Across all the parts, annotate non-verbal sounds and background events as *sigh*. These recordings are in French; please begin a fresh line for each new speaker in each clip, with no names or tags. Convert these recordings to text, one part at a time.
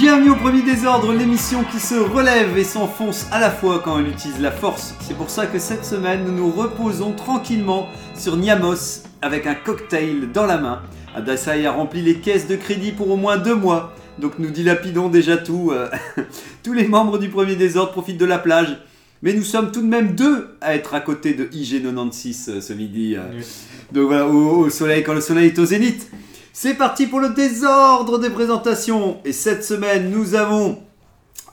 Bienvenue au Premier Désordre, l'émission qui se relève et s'enfonce à la fois quand elle utilise la force. C'est pour ça que cette semaine, nous nous reposons tranquillement sur Niamos avec un cocktail dans la main. Adasai a rempli les caisses de crédit pour au moins deux mois, donc nous dilapidons déjà tout. euh, *laughs* Tous les membres du Premier Désordre profitent de la plage. Mais nous sommes tout de même deux à être à côté de IG96 euh, ce midi. euh. Donc voilà, au, au soleil, quand le soleil est au zénith. C'est parti pour le désordre des présentations. Et cette semaine, nous avons,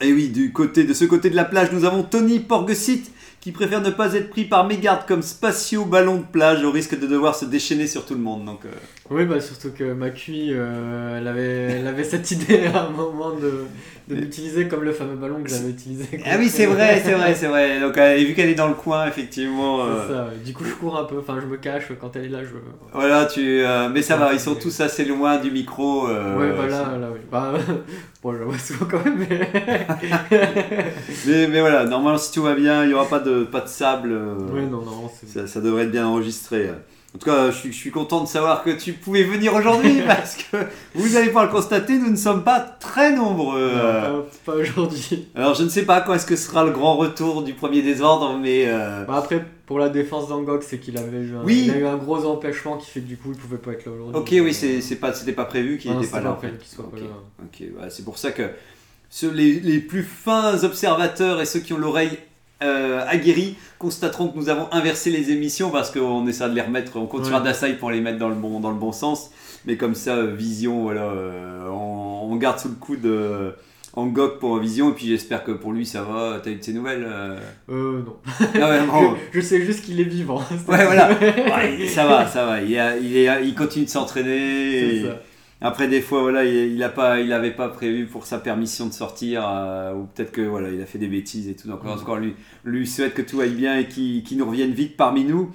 et oui, du côté de ce côté de la plage, nous avons Tony Porgesit qui préfère ne pas être pris par mégarde comme spatio ballon de plage au risque de devoir se déchaîner sur tout le monde. Donc, euh,
Oui, bah surtout que Macui, euh, elle, avait, elle avait cette idée à un moment de, de l'utiliser comme le fameux ballon que j'avais utilisé.
Ah oui, c'est vrai, c'est vrai, c'est vrai. Donc, euh, et vu qu'elle est dans le coin, effectivement.
C'est
euh,
ça, ouais. Du coup, je cours un peu, enfin, je me cache quand elle est là. Je...
Voilà, tu. euh, mais ça va, ils sont tous assez loin du micro. euh,
ouais, bah là, là, oui. Bah, *laughs* bon, je la vois souvent quand même, mais. *laughs*
Mais, mais voilà, normalement, si tout va bien, il n'y aura pas de, pas de sable. euh,
ouais, non, non.
Ça, ça devrait être bien enregistré. En tout cas, je suis, je suis content de savoir que tu pouvais venir aujourd'hui *laughs* parce que vous allez pouvoir le constater, nous ne sommes pas très nombreux.
Non, pas, pas aujourd'hui.
Alors, je ne sais pas quand est-ce que sera le grand retour du premier désordre, mais euh,
Bah, après, pour la défense d'Angok, c'est qu'il avait eu un,
Oui.
il a eu un gros empêchement qui fait que du coup, il pouvait pas être là aujourd'hui.
ok, oui, c'est pas, c'était pas prévu qu'il n'était pas là.
pas
en fait.
qu'il soit pas là.
Ok, ouais, c'est pour ça que ceux, les, les plus fins observateurs et ceux qui ont l'oreille euh, aguerrie constateront que nous avons inversé les émissions parce qu'on essaie de les remettre, on sur
Ouais.
Adasai pour les mettre dans le bon, dans le bon sens. Mais comme ça, euh, Vision, voilà, euh, on, on garde sous le coude euh, Angok pour Vision. Et puis j'espère que pour lui ça va. T'as eu de ses nouvelles euh
Euh, non.
Ah ouais, *laughs* bon.
je, je sais juste qu'il est vivant.
Ouais, voilà. *laughs* Ouais, ça va, ça va. Il, a- il, est, il continue de s'entraîner. Après, des fois, voilà, il, a pas, il avait pas prévu pour sa permission de sortir, euh, ou peut-être que voilà, il a fait des bêtises et tout. Donc,
Mm.
encore lui, lui souhaite que tout aille bien et qu'il nous revienne vite parmi nous.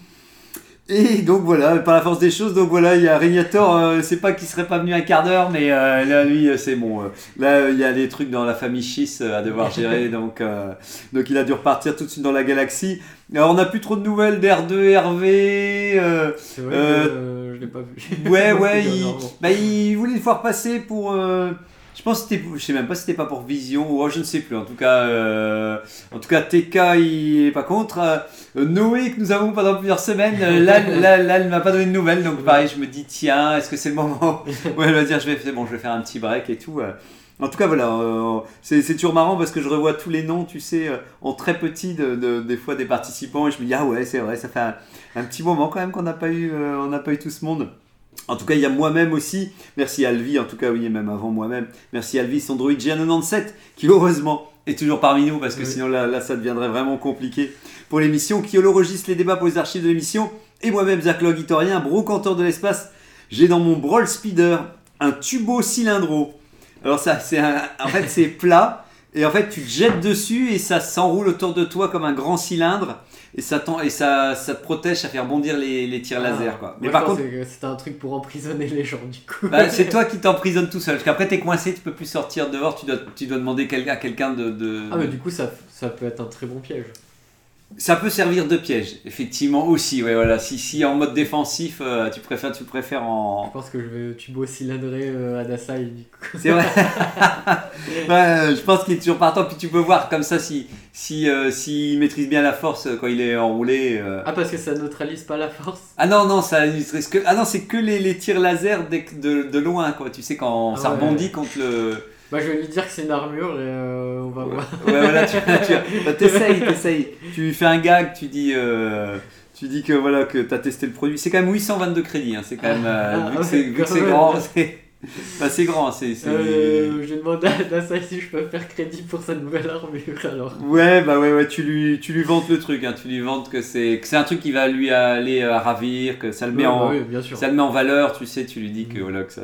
Et donc voilà, par la force des choses, donc voilà, il y a Régnator, euh, c'est pas qu'il serait pas venu un quart d'heure, mais euh, là, lui, euh, c'est bon. euh, là, il y a des trucs dans la famille Schiss à devoir gérer, *laughs* donc, donc il a dû repartir tout de suite dans la galaxie. Alors, on n'a plus trop de nouvelles d'R2, Hervé.
Je l'ai pas vu.
Ouais, *laughs* ouais, il, bah, il voulait le voir passer pour. euh, je pense que c'était. Je sais même pas si c'était pas pour Vision ou oh, je ne sais plus. En tout cas, euh, en tout cas TK, il est pas contre. Euh, Noé, que nous avons pendant plusieurs semaines, là, *laughs* là, là, elle m'a pas donné de nouvelles. Donc, pareil, je me dis, tiens, est-ce que c'est le moment? *laughs* Où elle va dire, je vais, bon, je vais faire un petit break et tout. En tout cas, voilà, euh, c'est toujours marrant parce que je revois tous les noms, tu sais, euh, en très petit, de, de- des fois des participants, et je me dis, ah ouais, c'est vrai, ça fait un, un petit moment quand même qu'on n'a pas, eu, euh, on n'a pas eu tout ce monde. En tout cas, il y a moi-même aussi, merci Alvi, en tout cas, oui, et même avant moi-même, merci Alvi, son droïde G97, qui heureusement est toujours parmi nous, parce que
Oui.
sinon là, là, ça deviendrait vraiment compliqué pour l'émission, qui holorogiste les débats pour les archives de l'émission, et moi-même, Zach Logitorien, brocanteur de l'espace, j'ai dans mon Brawl Speeder un tubo cylindro. Alors ça, c'est un- en fait, c'est plat, et en fait, tu te jettes dessus, et ça s'enroule autour de toi comme un grand cylindre, et ça, et ça, ça te protège, ça fait rebondir les, les tirs laser, quoi. Mais par contre,
c'était un truc pour emprisonner les gens, du coup.
bah, c'est *laughs* toi qui t'emprisonnes tout seul. Parce qu'après, t'es coincé, tu peux plus sortir dehors, tu dois, tu dois demander à quelqu'un de. de-
Ah, mais du coup, ça, ça peut être un très bon piège.
Ça peut servir de piège, effectivement aussi. Ouais, voilà. Si, si en mode défensif, euh, tu préfères, tu préfères
Je
en.
pense que je vais tubo cylindrer euh, Adasai, du coup.
C'est vrai. *laughs* Ouais, je pense qu'il est toujours partant. Puis tu peux voir comme ça si, si, euh, s'il maîtrise bien la force euh, quand il est enroulé. euh.
Ah, parce que ça neutralise pas la force
Ah non, non, ça n'utilise que. Ah non, c'est que les, les tirs laser que- de, de loin, quoi. Tu sais, quand
Ah
ça
ouais.
rebondit contre le.
Bah, je vais lui dire que c'est une armure et euh, on va voir.
Ouais, voilà, tu, tu *laughs* bah, t'essayes, t'essayes. Tu fais un gag, tu dis, euh, tu dis que voilà que t'as testé le produit. C'est quand même 822 crédits, hein, c'est quand même euh,
Ah,
vu que c'est, vu que
quand
c'est
même.
grand, *laughs* c'est, bah, c'est grand, c'est, c'est-
Euh, je demande à Adasai si je peux faire crédit pour sa nouvelle armure alors.
Ouais, bah ouais, ouais, tu lui, tu lui vantes le truc, hein, tu lui vantes que c'est, que c'est un truc qui va lui aller euh, ravir, que ça le met
Ouais,
en,
bah oui, bien sûr.
ça le met en valeur, tu sais, tu lui dis que voilà que ça,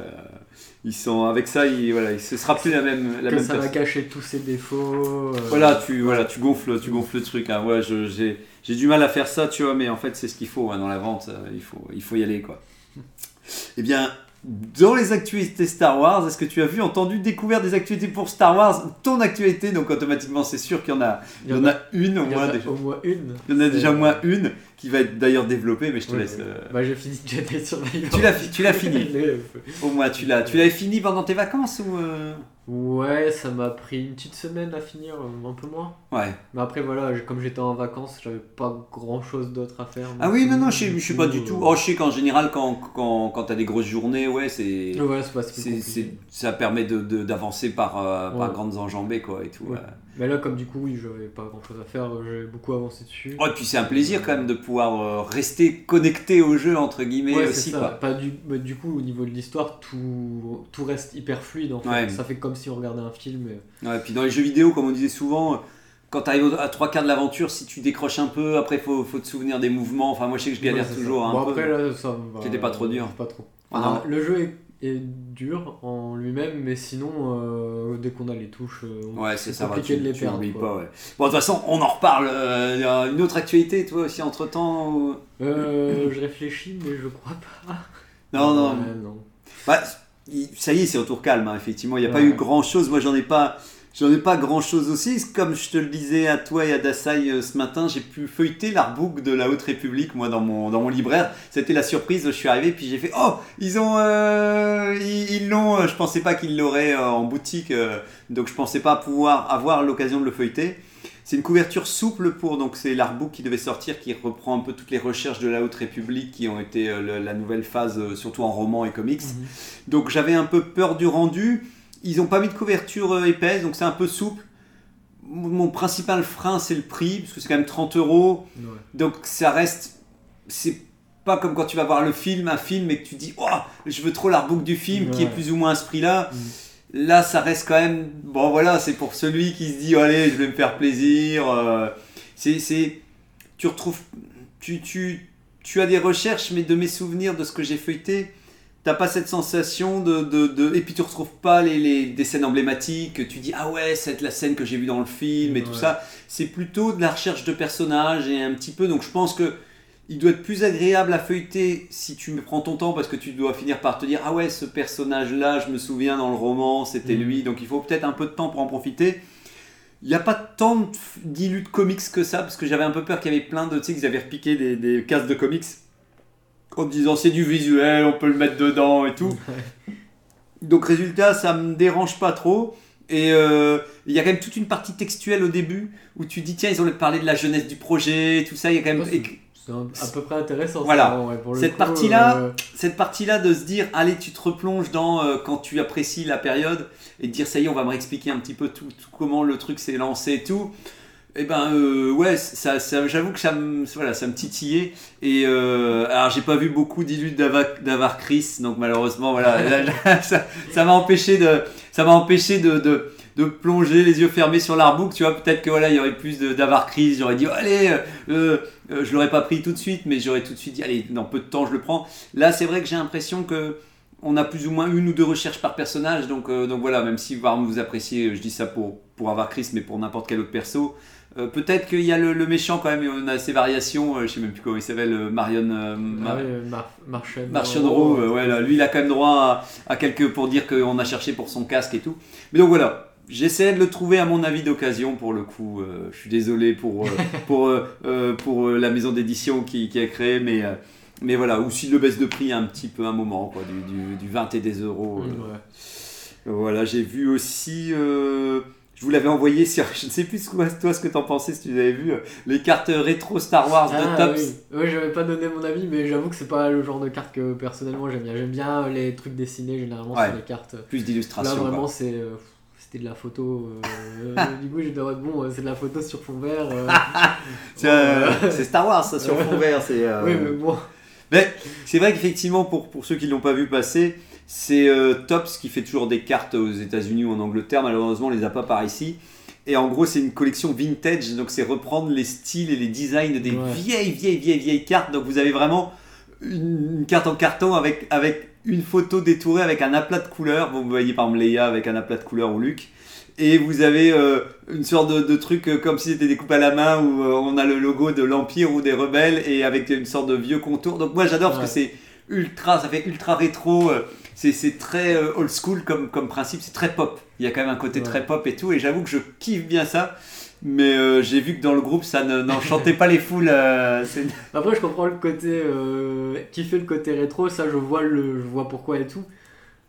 ils sont avec ça, ils, voilà, il- ce sera plus la même la
que
même
ça va cacher tous ses défauts. euh,
Voilà, tu voilà, tu gonfles, tu gonfles le truc. Hein. Ouais, j'ai j'ai du mal à faire ça, tu vois, mais en fait c'est ce qu'il faut hein, dans la vente. euh, il faut il faut y aller quoi. Eh bien. Dans les actualités Star Wars, est-ce que tu as vu, entendu, découvert des actualités pour Star Wars? Ton actualité, donc automatiquement c'est sûr qu'il y en a, il y en a une au moins déjà.
au moins une.
Il y en a déjà au moins une qui va être d'ailleurs développée, mais je te laisse. euh,
Bah, j'ai fini Jedi Survivor.
Tu l'as fi- tu l'as fini. *laughs* Au moins, tu l'as, tu l'avais fini pendant tes vacances ou euh
Ouais, ça m'a pris une petite semaine à finir, euh, un peu moins.
Ouais.
Mais après, voilà, comme j'étais en vacances, j'avais pas grand chose d'autre à faire.
Ah oui, non, non, je sais, pas du tout. Oh, je sais qu'en général, quand, quand, quand t'as des grosses journées, ouais, c'est.
Ouais, c'est pas
ça permet de, de- d'avancer par, euh, par
Ouais.
grandes enjambées, quoi, et tout.
Ouais. Mais là, comme du coup, oui, j'avais pas grand chose à faire, euh, j'ai beaucoup avancé dessus.
Oh, et puis c'est un plaisir quand même de pouvoir euh, rester connecté au jeu, entre guillemets,
Ouais,
aussi,
ça.
quoi.
Pas du, bah, du coup, au niveau de l'histoire, tout, tout reste hyper fluide en fait.
Ouais.
Ça fait comme si on regardait un film. et-
Ouais, puis dans les jeux vidéo, comme on disait souvent, quand tu arrives à trois quarts de l'aventure, si tu décroches un peu, après faut, faut te souvenir des mouvements. Enfin, moi je sais que je galère
Ouais,
toujours
Bon,
peu.
après, là, ça va.
C'était pas trop dur.
Pas trop.
Ah, non.
le jeu est, est dur en lui-même, mais sinon, euh, dès qu'on a les touches, euh,
Ouais, c'est ça, va,
compliqué
tu,
de les perdre.
pas, ouais. Bon, de toute façon, on en reparle. euh, une autre actualité, toi aussi, entre temps
Euh, je réfléchis, mais je crois pas.
Non, non. Bah, ça y est, c'est retour calme, hein, effectivement. Il n'y a pas eu grand chose. Moi, j'en ai pas. J'en ai pas grand chose aussi. Comme je te le disais à toi et à Dasai euh, ce matin, j'ai pu feuilleter l'artbook de la Haute République, moi, dans mon, dans mon libraire. C'était la surprise. Je suis arrivé, puis j'ai fait Oh, ils ont. euh, ils l'ont. euh, je pensais pas qu'ils l'auraient euh, en boutique. donc, je pensais pas pouvoir avoir l'occasion de le feuilleter. C'est une couverture souple pour. Donc, c'est l'artbook qui devait sortir, qui reprend un peu toutes les recherches de la Haute République qui ont été le- la nouvelle phase, surtout en roman et comics.
Mhm.
Donc j'avais un peu peur du rendu. Ils n'ont pas mis de couverture euh, épaisse, donc c'est un peu souple. Mon principal frein, c'est le prix, parce que c'est quand même 30 euros.
Ouais.
Donc ça reste. C'est pas comme quand tu vas voir le film, un film, et que tu dis Oh, je veux trop l'artbook du film, qui est plus ou moins à ce prix-là.
Mm.
Là, ça reste quand même. Bon, voilà, c'est pour celui qui se dit oh, Allez, je vais me faire plaisir. euh, c'est- Tu retrouves. Tu, tu, tu as des recherches, mais de mes souvenirs, de ce que j'ai feuilleté, t'as pas cette sensation de, de, de- et puis tu retrouves pas les, les- des scènes emblématiques tu dis ah ouais c'est la scène que j'ai vue dans le film et tout ça. C'est plutôt de la recherche de personnages et un petit peu donc je pense que il doit être plus agréable à feuilleter si tu me prends ton temps parce que tu dois finir par te dire ah ouais ce personnage là je me souviens dans le roman c'était
Mhm.
lui. Donc il faut peut-être un peu de temps pour en profiter. Il n'y a pas tant d'illus de comics que ça parce que j'avais un peu peur qu'il y avait plein de tu sais qu'ils avaient repiqué des, des cases de comics en disant c'est du visuel, on peut le mettre dedans et tout. Donc résultat, ça me dérange pas trop. Et euh, il y a quand même toute une partie textuelle au début où tu dis tiens ils ont parlé de la jeunesse du projet, tout ça. Il y a quand même
C'est à peu près intéressant.
Voilà.
ça, ouais, pour le
Cette
coup,
partie-là,
euh,
cette partie-là de se dire allez tu te replonges dans euh, quand tu apprécies la période et de dire ça y est on va me réexpliquer un petit peu tout, tout comment le truc s'est lancé et tout. Et ben euh, ouais ça, ça- j'avoue que ça me voilà ça me titillait et euh, alors j'ai pas vu beaucoup d'illus d'Ava- d'Avar Chris donc malheureusement voilà *laughs* là, là, ça m'a empêché de ça m'a empêché de, de de plonger les yeux fermés sur l'artbook, tu vois, peut-être que voilà, il y aurait plus d'Avar Chris, j'aurais dit, oh, allez, euh, euh, je l'aurais pas pris tout de suite, mais j'aurais tout de suite dit, allez, dans peu de temps, je le prends. Là, c'est vrai que j'ai l'impression que on a plus ou moins une ou deux recherches par personnage, donc, euh, donc voilà, même si vous appréciez, je dis ça pour, pour avoir Chris, mais pour n'importe quel autre perso. Euh, Peut-être qu'il y a le, le méchant quand même, on a ses variations, euh, je sais même plus comment il s'appelle, euh, Marion. euh,
ah
Mar-
ouais, Mar Martian
Martian Rowe, euh, ouais, là, lui il a quand même droit à, à quelques pour dire qu'on a cherché pour son casque et tout. Mais donc voilà, j'essaie de le trouver à mon avis d'occasion pour le coup. je suis désolé pour, *laughs* pour, pour la maison d'édition qui, qui a créé, mais, mais voilà, ou s'il le baisse de prix un petit peu un moment, quoi, du, du, du 20 et des euros.
Ouais.
voilà, j'ai vu aussi. Euh, je vous l'avais envoyé sur. *laughs* Je ne sais plus toi ce que t'en pensais si tu avais vu euh, les cartes rétro Star Wars de
Ah,
Tops.
oui. Ouais, j'avais pas donné mon avis, mais j'avoue que c'est pas le genre de carte que personnellement j'aime bien. J'aime bien les trucs dessinés généralement
Ouais.
sur les cartes.
Plus
Là
d'illustrations. quoi.
vraiment c'est euh, c'était de la photo. euh, *laughs* du coup j'étais en mode bon, euh, c'est de la photo sur fond vert. euh, *laughs*
euh,
euh,
c'est Star Wars, ça, sur fond vert. C'est, euh,
Oui, mais bon.
Mais c'est vrai qu'effectivement, pour, pour ceux qui ne l'ont pas vu passer, c'est euh, Tops qui fait toujours des cartes aux États-Unis ou en Angleterre. Malheureusement, on les a pas par ici. Et en gros, c'est une collection vintage, donc c'est reprendre les styles et les designs des
Ouais.
vieilles, vieilles, vieilles, vieilles cartes. Donc vous avez vraiment une, une carte en carton avec, avec une photo détourée avec un aplat de couleurs. Vous voyez par exemple Leia avec un aplat de couleurs ou Luc. Et vous avez euh, une sorte de, de truc euh, comme si c'était découpé à la main où euh, on a le logo de l'Empire ou des rebelles et avec une sorte de vieux contour. Donc moi j'adore parce que c'est ultra, ça fait ultra rétro. C'est très euh, old school comme, comme principe, c'est très pop. Il y a quand même un côté
Ouais.
très pop et tout. Et j'avoue que je kiffe bien ça. Mais euh, j'ai vu que dans le groupe ça ne- n'enchantait pas les foules. euh, *laughs*
Après, je comprends le côté. Euh, fait le côté rétro, ça, je vois, le, je vois pourquoi et tout.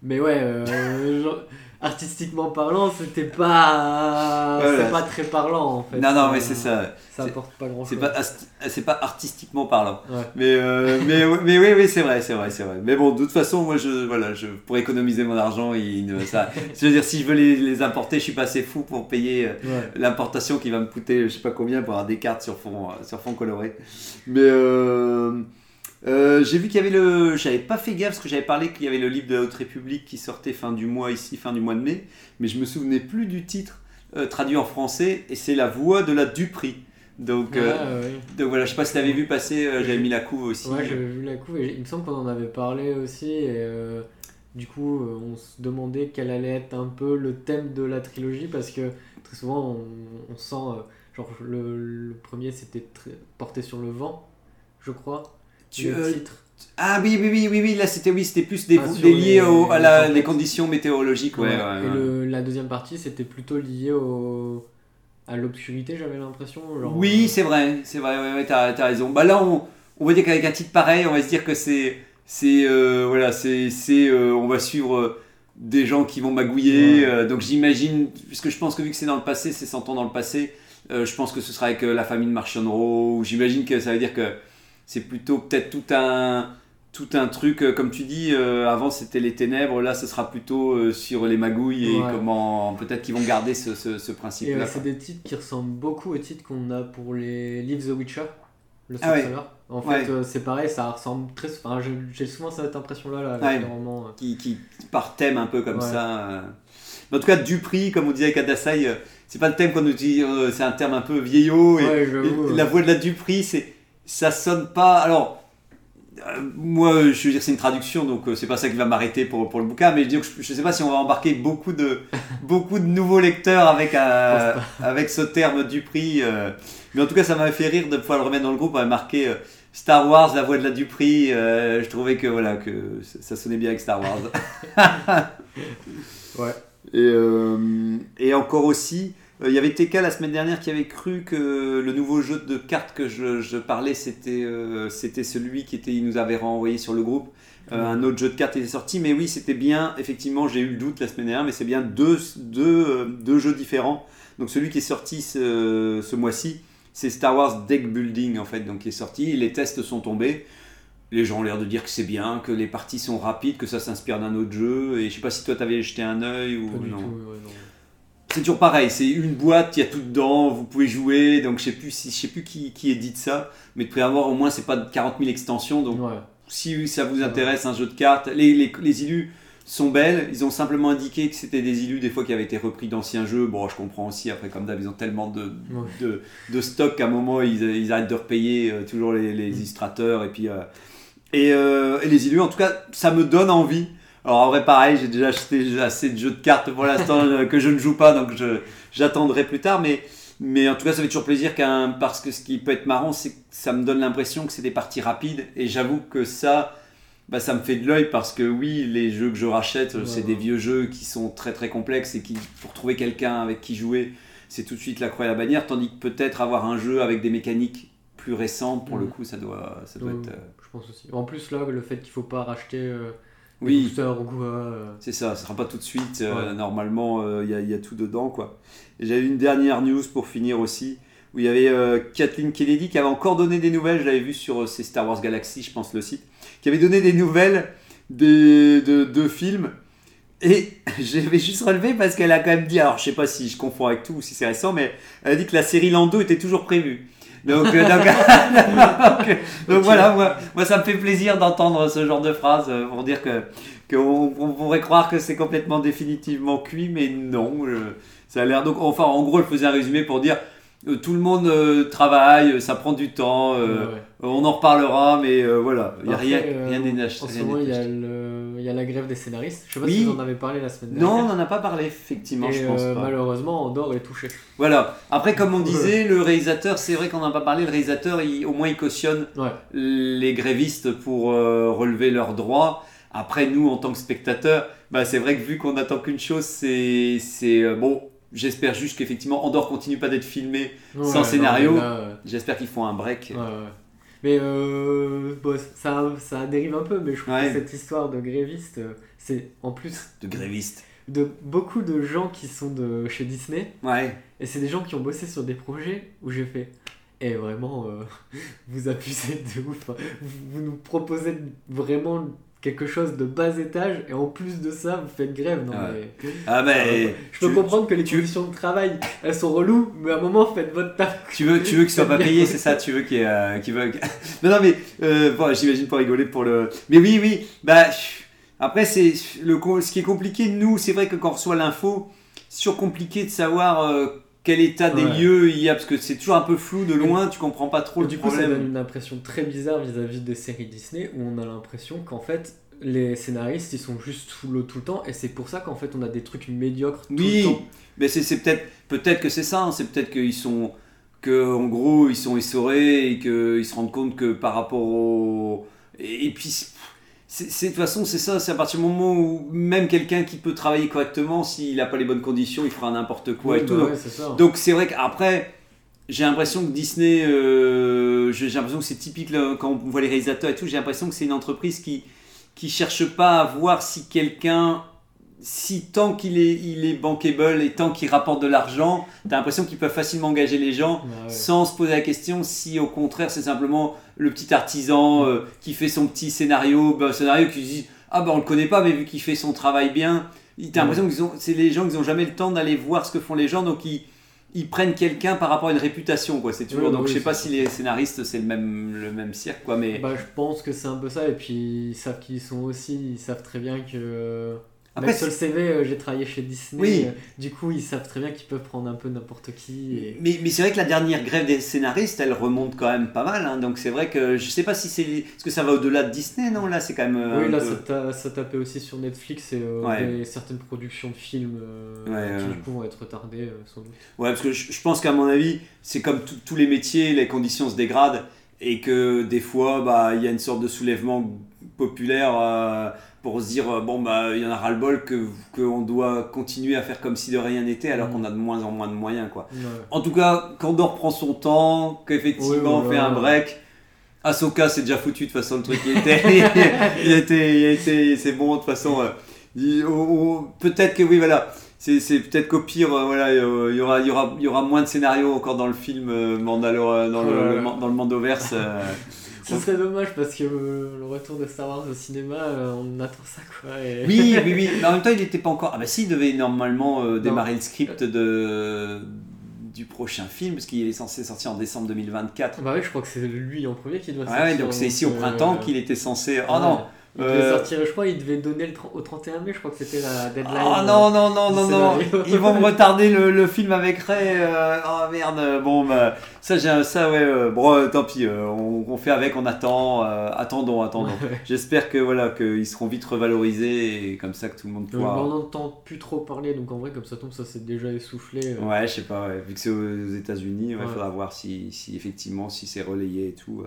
Mais ouais, euh, genre, artistiquement parlant, c'était pas.
Voilà.
C'est pas très parlant en fait.
non, non, mais
Euh,
c'est ça.
Ça
C'est-
apporte pas grand
C'est
chose.
pas, ast- c'est pas artistiquement parlant.
Ouais.
Mais, euh, mais, mais oui, oui c'est vrai, c'est vrai, c'est vrai. Mais bon, de toute façon, moi, je, voilà, je, pour économiser mon argent, il ne- ça, je veux dire, si je veux les, les importer, je suis pas assez fou pour payer euh,
Ouais.
l'importation qui va me coûter, je sais pas combien, pour avoir des cartes sur fond, euh, sur fond coloré. Mais euh, euh, j'ai vu qu'il y avait le, j'avais pas fait gaffe parce que j'avais parlé qu'il y avait le livre de la Haute République qui sortait fin du mois ici, fin du mois de mai, mais je me souvenais plus du titre euh, traduit en français et c'est La Voix de la Dupri. Donc, euh,
ouais.
donc voilà, je sais pas si t'avais vu passer, j'avais mis la couve aussi.
Ouais, j'avais vu la couve et il me semble qu'on en avait parlé aussi. Et du coup, on se demandait quel allait être un peu le thème de la trilogie parce que très souvent, on, on sent. genre, le, le premier c'était porté sur le vent, je crois.
Tu-
le
euh,
titre.
Ah oui, oui, oui, oui, oui, là c'était oui, c'était plus des,
Ah,
des liés
les-
au- à la- les conditions météorologiques. Ouais,
Ouais,
ouais,
Et
ouais.
le- la deuxième partie c'était plutôt lié au, à l'obscurité, j'avais l'impression. genre,
Oui,
euh,
c'est vrai, c'est vrai, ouais, ouais, t'as, t'as raison. Bah là, on, on va dire qu'avec un titre pareil, on va se dire que c'est, c'est, euh, voilà, c'est, c'est, euh, on va suivre euh, des gens qui vont magouiller.
Ouais.
euh, donc j'imagine, puisque je pense que vu que c'est dans le passé, c'est 100 ans dans le passé, euh, je pense que ce sera avec euh, la famille de Marchionneau. ou J'imagine que ça veut dire que c'est plutôt peut-être tout un, tout un truc, euh, comme tu dis, euh, avant c'était les ténèbres, là ce sera plutôt euh, sur les magouilles et
Ouais.
comment, peut-être qu'ils vont garder ce, ce, principe-là.
c'est des titres qui ressemblent beaucoup aux titres qu'on a pour les livres The Witcher, le
Ah ouais.
En fait,
Ouais.
euh, c'est pareil, ça ressemble très. Enfin, j'ai- souvent cette impression-là là,
qui, qui par thème un peu comme ça. en tout cas, Dupri, comme on disait avec Adasai, c'est pas le thème qu'on utilise, euh, c'est un terme un peu vieillot. Et, et la voix de la Dupri, c'est, ça sonne pas. Alors, euh, moi, je veux dire, c'est une traduction, donc euh, c'est pas ça qui va m'arrêter pour, pour le bouquin, mais je, veux dire que je, je sais pas si on va embarquer beaucoup de, *laughs* beaucoup de nouveaux lecteurs avec, un- avec ce terme Dupri. euh. Mais en tout cas, ça m'a fait rire de pouvoir le remettre dans le groupe, on avait marqué. euh, Star Wars, la voix de la Dupri, euh, je trouvais que voilà que ça ça sonnait bien avec Star Wars. *laughs* *laughs*
Ouais.
Et, euh, et encore aussi, euh, il y avait TK la semaine dernière qui avait cru que le nouveau jeu de cartes que je, je parlais, c'était euh, c'était celui qui était, il nous avait renvoyé sur le groupe. Euh, un autre jeu de cartes était sorti, mais oui, c'était bien, effectivement, j'ai eu le doute la semaine dernière, mais c'est bien deux, deux, euh, deux jeux différents. Donc celui qui est sorti ce, ce mois-ci, c'est Star Wars Deck Building, en fait, donc qui est sorti, les tests sont tombés. Les gens ont l'air de dire que c'est bien, que les parties sont rapides, que ça s'inspire d'un autre jeu, et je sais pas si toi t'avais jeté un œil ou
Pas du
non.
tout, ouais, non.
C'est toujours pareil, c'est une boîte, il y a tout dedans, vous pouvez jouer, donc je sais plus, si, je sais plus qui, qui édite ça, mais de prévoir au moins c'est pas 40 000 extensions, donc
Ouais.
si ça vous intéresse un jeu de cartes, les, les, les illus sont belles, ils ont simplement indiqué que c'était des illus des fois qui avaient été repris d'anciens jeux, bon je comprends aussi, après comme d'hab ils ont tellement de,
Ouais.
de, de stock qu'à un moment ils, ils arrêtent de repayer euh, toujours les, les illustrateurs et puis... euh, et, euh, et les illus en tout cas ça me donne envie. Alors en vrai pareil, j'ai déjà acheté assez de jeux de cartes pour l'instant *laughs* euh, que je ne joue pas, donc j'attendrai plus tard, mais... Mais en tout cas, ça fait toujours plaisir qu'un parce que ce qui peut être marrant, c'est que ça me donne l'impression que c'est des parties rapides. Et j'avoue que ça, bah, ça me fait de l'œil parce que oui, les jeux que je rachète,
Ouais.
c'est des vieux jeux qui sont très très complexes et qui, pour trouver quelqu'un avec qui jouer, c'est tout de suite la croix et la bannière. Tandis que peut-être avoir un jeu avec des mécaniques plus récentes, pour le
Mhm.
coup, ça doit, ça doit
Ouais,
être. euh,
Je pense aussi. En plus, là, le fait qu'il faut pas racheter euh,
Oui,
euh,
C'est ça, ce sera pas tout de suite. euh. Normalement, euh, il y, y a tout dedans, quoi. J'avais une dernière news pour finir aussi, où il y avait euh, Kathleen Kennedy qui avait encore donné des nouvelles. Je l'avais vu sur c'est Star Wars Galaxy, je pense le site, qui avait donné des nouvelles des, de deux films. Et *laughs* je vais juste relever parce qu'elle a quand même dit, alors je sais pas si je confonds avec tout ou si c'est récent, mais elle a dit que la série Lando était toujours prévue. Donc, euh, donc, *laughs* *laughs* donc, donc voilà, moi, moi ça me fait plaisir d'entendre ce genre de phrase euh, pour dire que qu'on on pourrait croire que c'est complètement définitivement cuit, mais non. je- ça a l'air donc enfin en gros, elle faisait un résumé pour dire euh, tout le monde euh, travaille, ça prend du temps, euh,
ouais.
on en reparlera, mais euh, voilà, il y a rien,
euh,
rien n'est
il y a
acheté.
le, il y a la grève des scénaristes. Je sais pas
Oui.
si vous en avez parlé la semaine
Non, on
dernière.
n'en a pas parlé, effectivement,
Et
je pense
euh,
pas.
malheureusement, Andorre est touché.
Voilà. Après, comme on disait, le réalisateur, c'est vrai qu'on n'en a pas parlé, le réalisateur, il- au moins, il cautionne
Ouais.
les grévistes pour euh, relever leurs droits. Après, nous, en tant que spectateurs, bah, c'est vrai que vu qu'on n'attend qu'une chose, c'est. euh, bon, j'espère juste qu'effectivement, Andorre continue pas d'être filmé. Sans scénario. J'espère qu'ils font un break.
Ouais. Mais euh, bon, ça, ça dérive un peu, mais je trouve
Ouais.
que cette histoire de grévistes, euh, c'est en plus
De grévistes.
de beaucoup de gens qui sont de chez Disney,
Ouais.
et c'est des gens qui ont bossé sur des projets où j'ai fait. Et vraiment, euh, *laughs* vous abusez de ouf. hein. Vous, vous nous proposez vraiment quelque chose de bas étage, et en plus de ça, vous faites grève. Non,
Ah
mais-
Ah, mais.
Euh, je peux
tu-
comprendre que les
tu-
conditions de travail, elles sont reloues, mais à un moment, faites votre taf.
Tu veux, tu veux qu'il soit pas
Faites bien.
payé, c'est ça Tu veux qu'il y ait, euh, veut... *laughs* Non, non, mais euh, bon, j'imagine pour rigoler pour le. Mais oui, oui. Bah, après, c'est le ce qui est compliqué. Nous, c'est vrai que quand on reçoit l'info, c'est toujours compliqué de savoir euh, quel état des
Ouais.
lieux il y a parce que c'est toujours un peu flou de loin. Tu comprends pas trop
Et
le
du coup, ça
problème.
donne une impression très bizarre vis-à-vis des séries Disney où on a l'impression qu'en fait, les scénaristes ils sont juste sous l'eau tout le temps et c'est pour ça qu'en fait on a des trucs médiocres tout
Oui,
le temps.
mais c'est c'est peut-être peut-être que c'est ça. hein, c'est peut-être qu'ils sont que en gros ils sont essorés et qu'ils se rendent compte que par rapport au et, et puis c'est de toute façon c'est ça. C'est à partir du moment où même quelqu'un qui peut travailler correctement, s'il n'a pas les bonnes conditions, il fera n'importe quoi
Oui,
et
bah
tout. Donc-
ouais, c'est ça.
donc c'est vrai qu'après, j'ai l'impression que Disney, euh, j'ai j'ai l'impression que c'est typique là, quand on voit les réalisateurs et tout, j'ai l'impression que c'est une entreprise qui qui cherche pas à voir si quelqu'un, si tant qu'il est, il est bankable et tant qu'il rapporte de l'argent, t'as l'impression qu'ils peuvent facilement engager les gens
ouais.
sans se poser la question si au contraire c'est simplement le petit artisan euh, qui fait son petit scénario, bah, scénario qui se dit ah bah on le connaît pas mais vu qu'il fait son travail bien, t'as l'impression qu'ils ont, c'est les gens qui ont jamais le temps d'aller voir ce que font les gens donc ils ils prennent quelqu'un par rapport à une réputation quoi c'est toujours
Oui,
donc
oui,
je sais pas
ça.
si les scénaristes c'est le même le même cirque quoi mais
Bah, je pense que c'est un peu ça et puis ils savent qui ils sont aussi, ils savent très bien que...
Après,
Même sur le CV, euh, j'ai travaillé chez Disney,
Oui.
euh, du coup ils savent très bien qu'ils peuvent prendre un peu n'importe qui. Et...
Mais, mais c'est vrai que la dernière grève des scénaristes, elle remonte quand même pas mal. hein. donc c'est vrai que je sais pas si c'est. Est-ce que ça va au-delà de Disney Non, là c'est quand même. euh,
Oui, là,
peu-
ça, ta- ça tapait aussi sur Netflix et
Ouais.
certaines productions de films
Ouais,
qui du coup vont être retardées sans doute.
Ouais, parce que je, je pense qu'à mon avis, c'est comme tous les métiers, les conditions se dégradent et que des fois, bah, il y a une sorte de soulèvement populaire pour se dire euh, bon bah il y en a ras le bol que qu'on doit continuer à faire comme si de rien n'était alors
Mm.
qu'on a de moins en moins de moyens quoi.
Ouais.
En tout cas, qu'Andorre prend son temps, qu'effectivement
Oui,
on fait un break. Ahsoka, c'est déjà foutu de toute façon le truc. Il était, *laughs* il était, il était- c'est bon de toute façon. euh, oh, oh, peut-être que oui, voilà. C'est, c'est peut-être qu'au pire, euh, voilà, euh, il y aura, il y aura, il y aura moins de scénarios encore dans le film Mandalor, euh, dans, le,
Ouais.
le dans le Mandoverse. *laughs*
Ce serait dommage parce que euh, le retour de Star Wars au cinéma, euh, on attend ça quoi. et-
oui, oui, oui. *laughs* Mais en même temps, il n'était pas encore. Ah bah si, il devait normalement euh, démarrer le script de du prochain film parce qu'il est censé sortir en décembre 2024.
Bah oui, je crois que c'est lui en premier qui doit sortir.
ouais, donc c'est ici au printemps qu'il était censé. Oh non,
Il devait
Euh,
sortir, je crois, il devait donner le au 31 mai, je crois que c'était la deadline.
Oh non, non, non, non, non, ils vont *laughs* me retarder le, le film avec Ray. euh, oh merde, bon, bah, ça, j'ai ça, ouais, euh, bon, euh, tant pis, on, on fait avec, on attend, attendons, attendons.
Ouais.
J'espère que voilà, qu'ils seront vite revalorisés et comme ça que tout le monde pourra.
on n'entend plus trop parler, donc en vrai, comme ça tombe, ça s'est déjà essoufflé.
Ouais, je sais pas, ouais, vu que c'est aux États-Unis, il faudra voir si, si effectivement si c'est relayé et tout.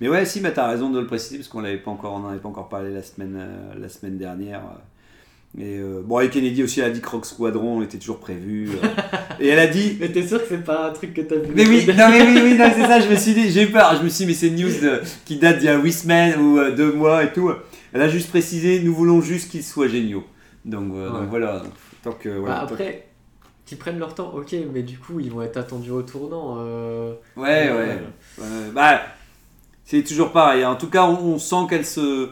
Mais ouais, si, bah, t'as raison de le préciser parce qu'on l'avait pas encore, on n'en avait pas encore parlé la semaine, euh, la semaine dernière. euh. Et euh, bon, et Kennedy aussi, elle a dit que Rock Squadron était toujours prévu. euh. *laughs* et elle a dit.
Mais t'es sûr que c'est pas un truc que t'as vu
Mais oui, non, mais oui, oui, non, c'est ça, je me suis dit, j'ai eu peur. Je me suis dit, mais c'est une news de- qui date d'il y a 8 semaines ou 2 mois et tout. Elle a juste précisé, nous voulons juste qu'ils soient géniaux. Donc, euh, voilà. Donc, tant que, voilà,
Bah,
tant que-
après, qu'ils prennent leur temps, ok, mais du coup, ils vont être attendus au tournant.
Ouais, ouais. Bah, c'est toujours pareil. En tout cas, on, on sent qu'elle se.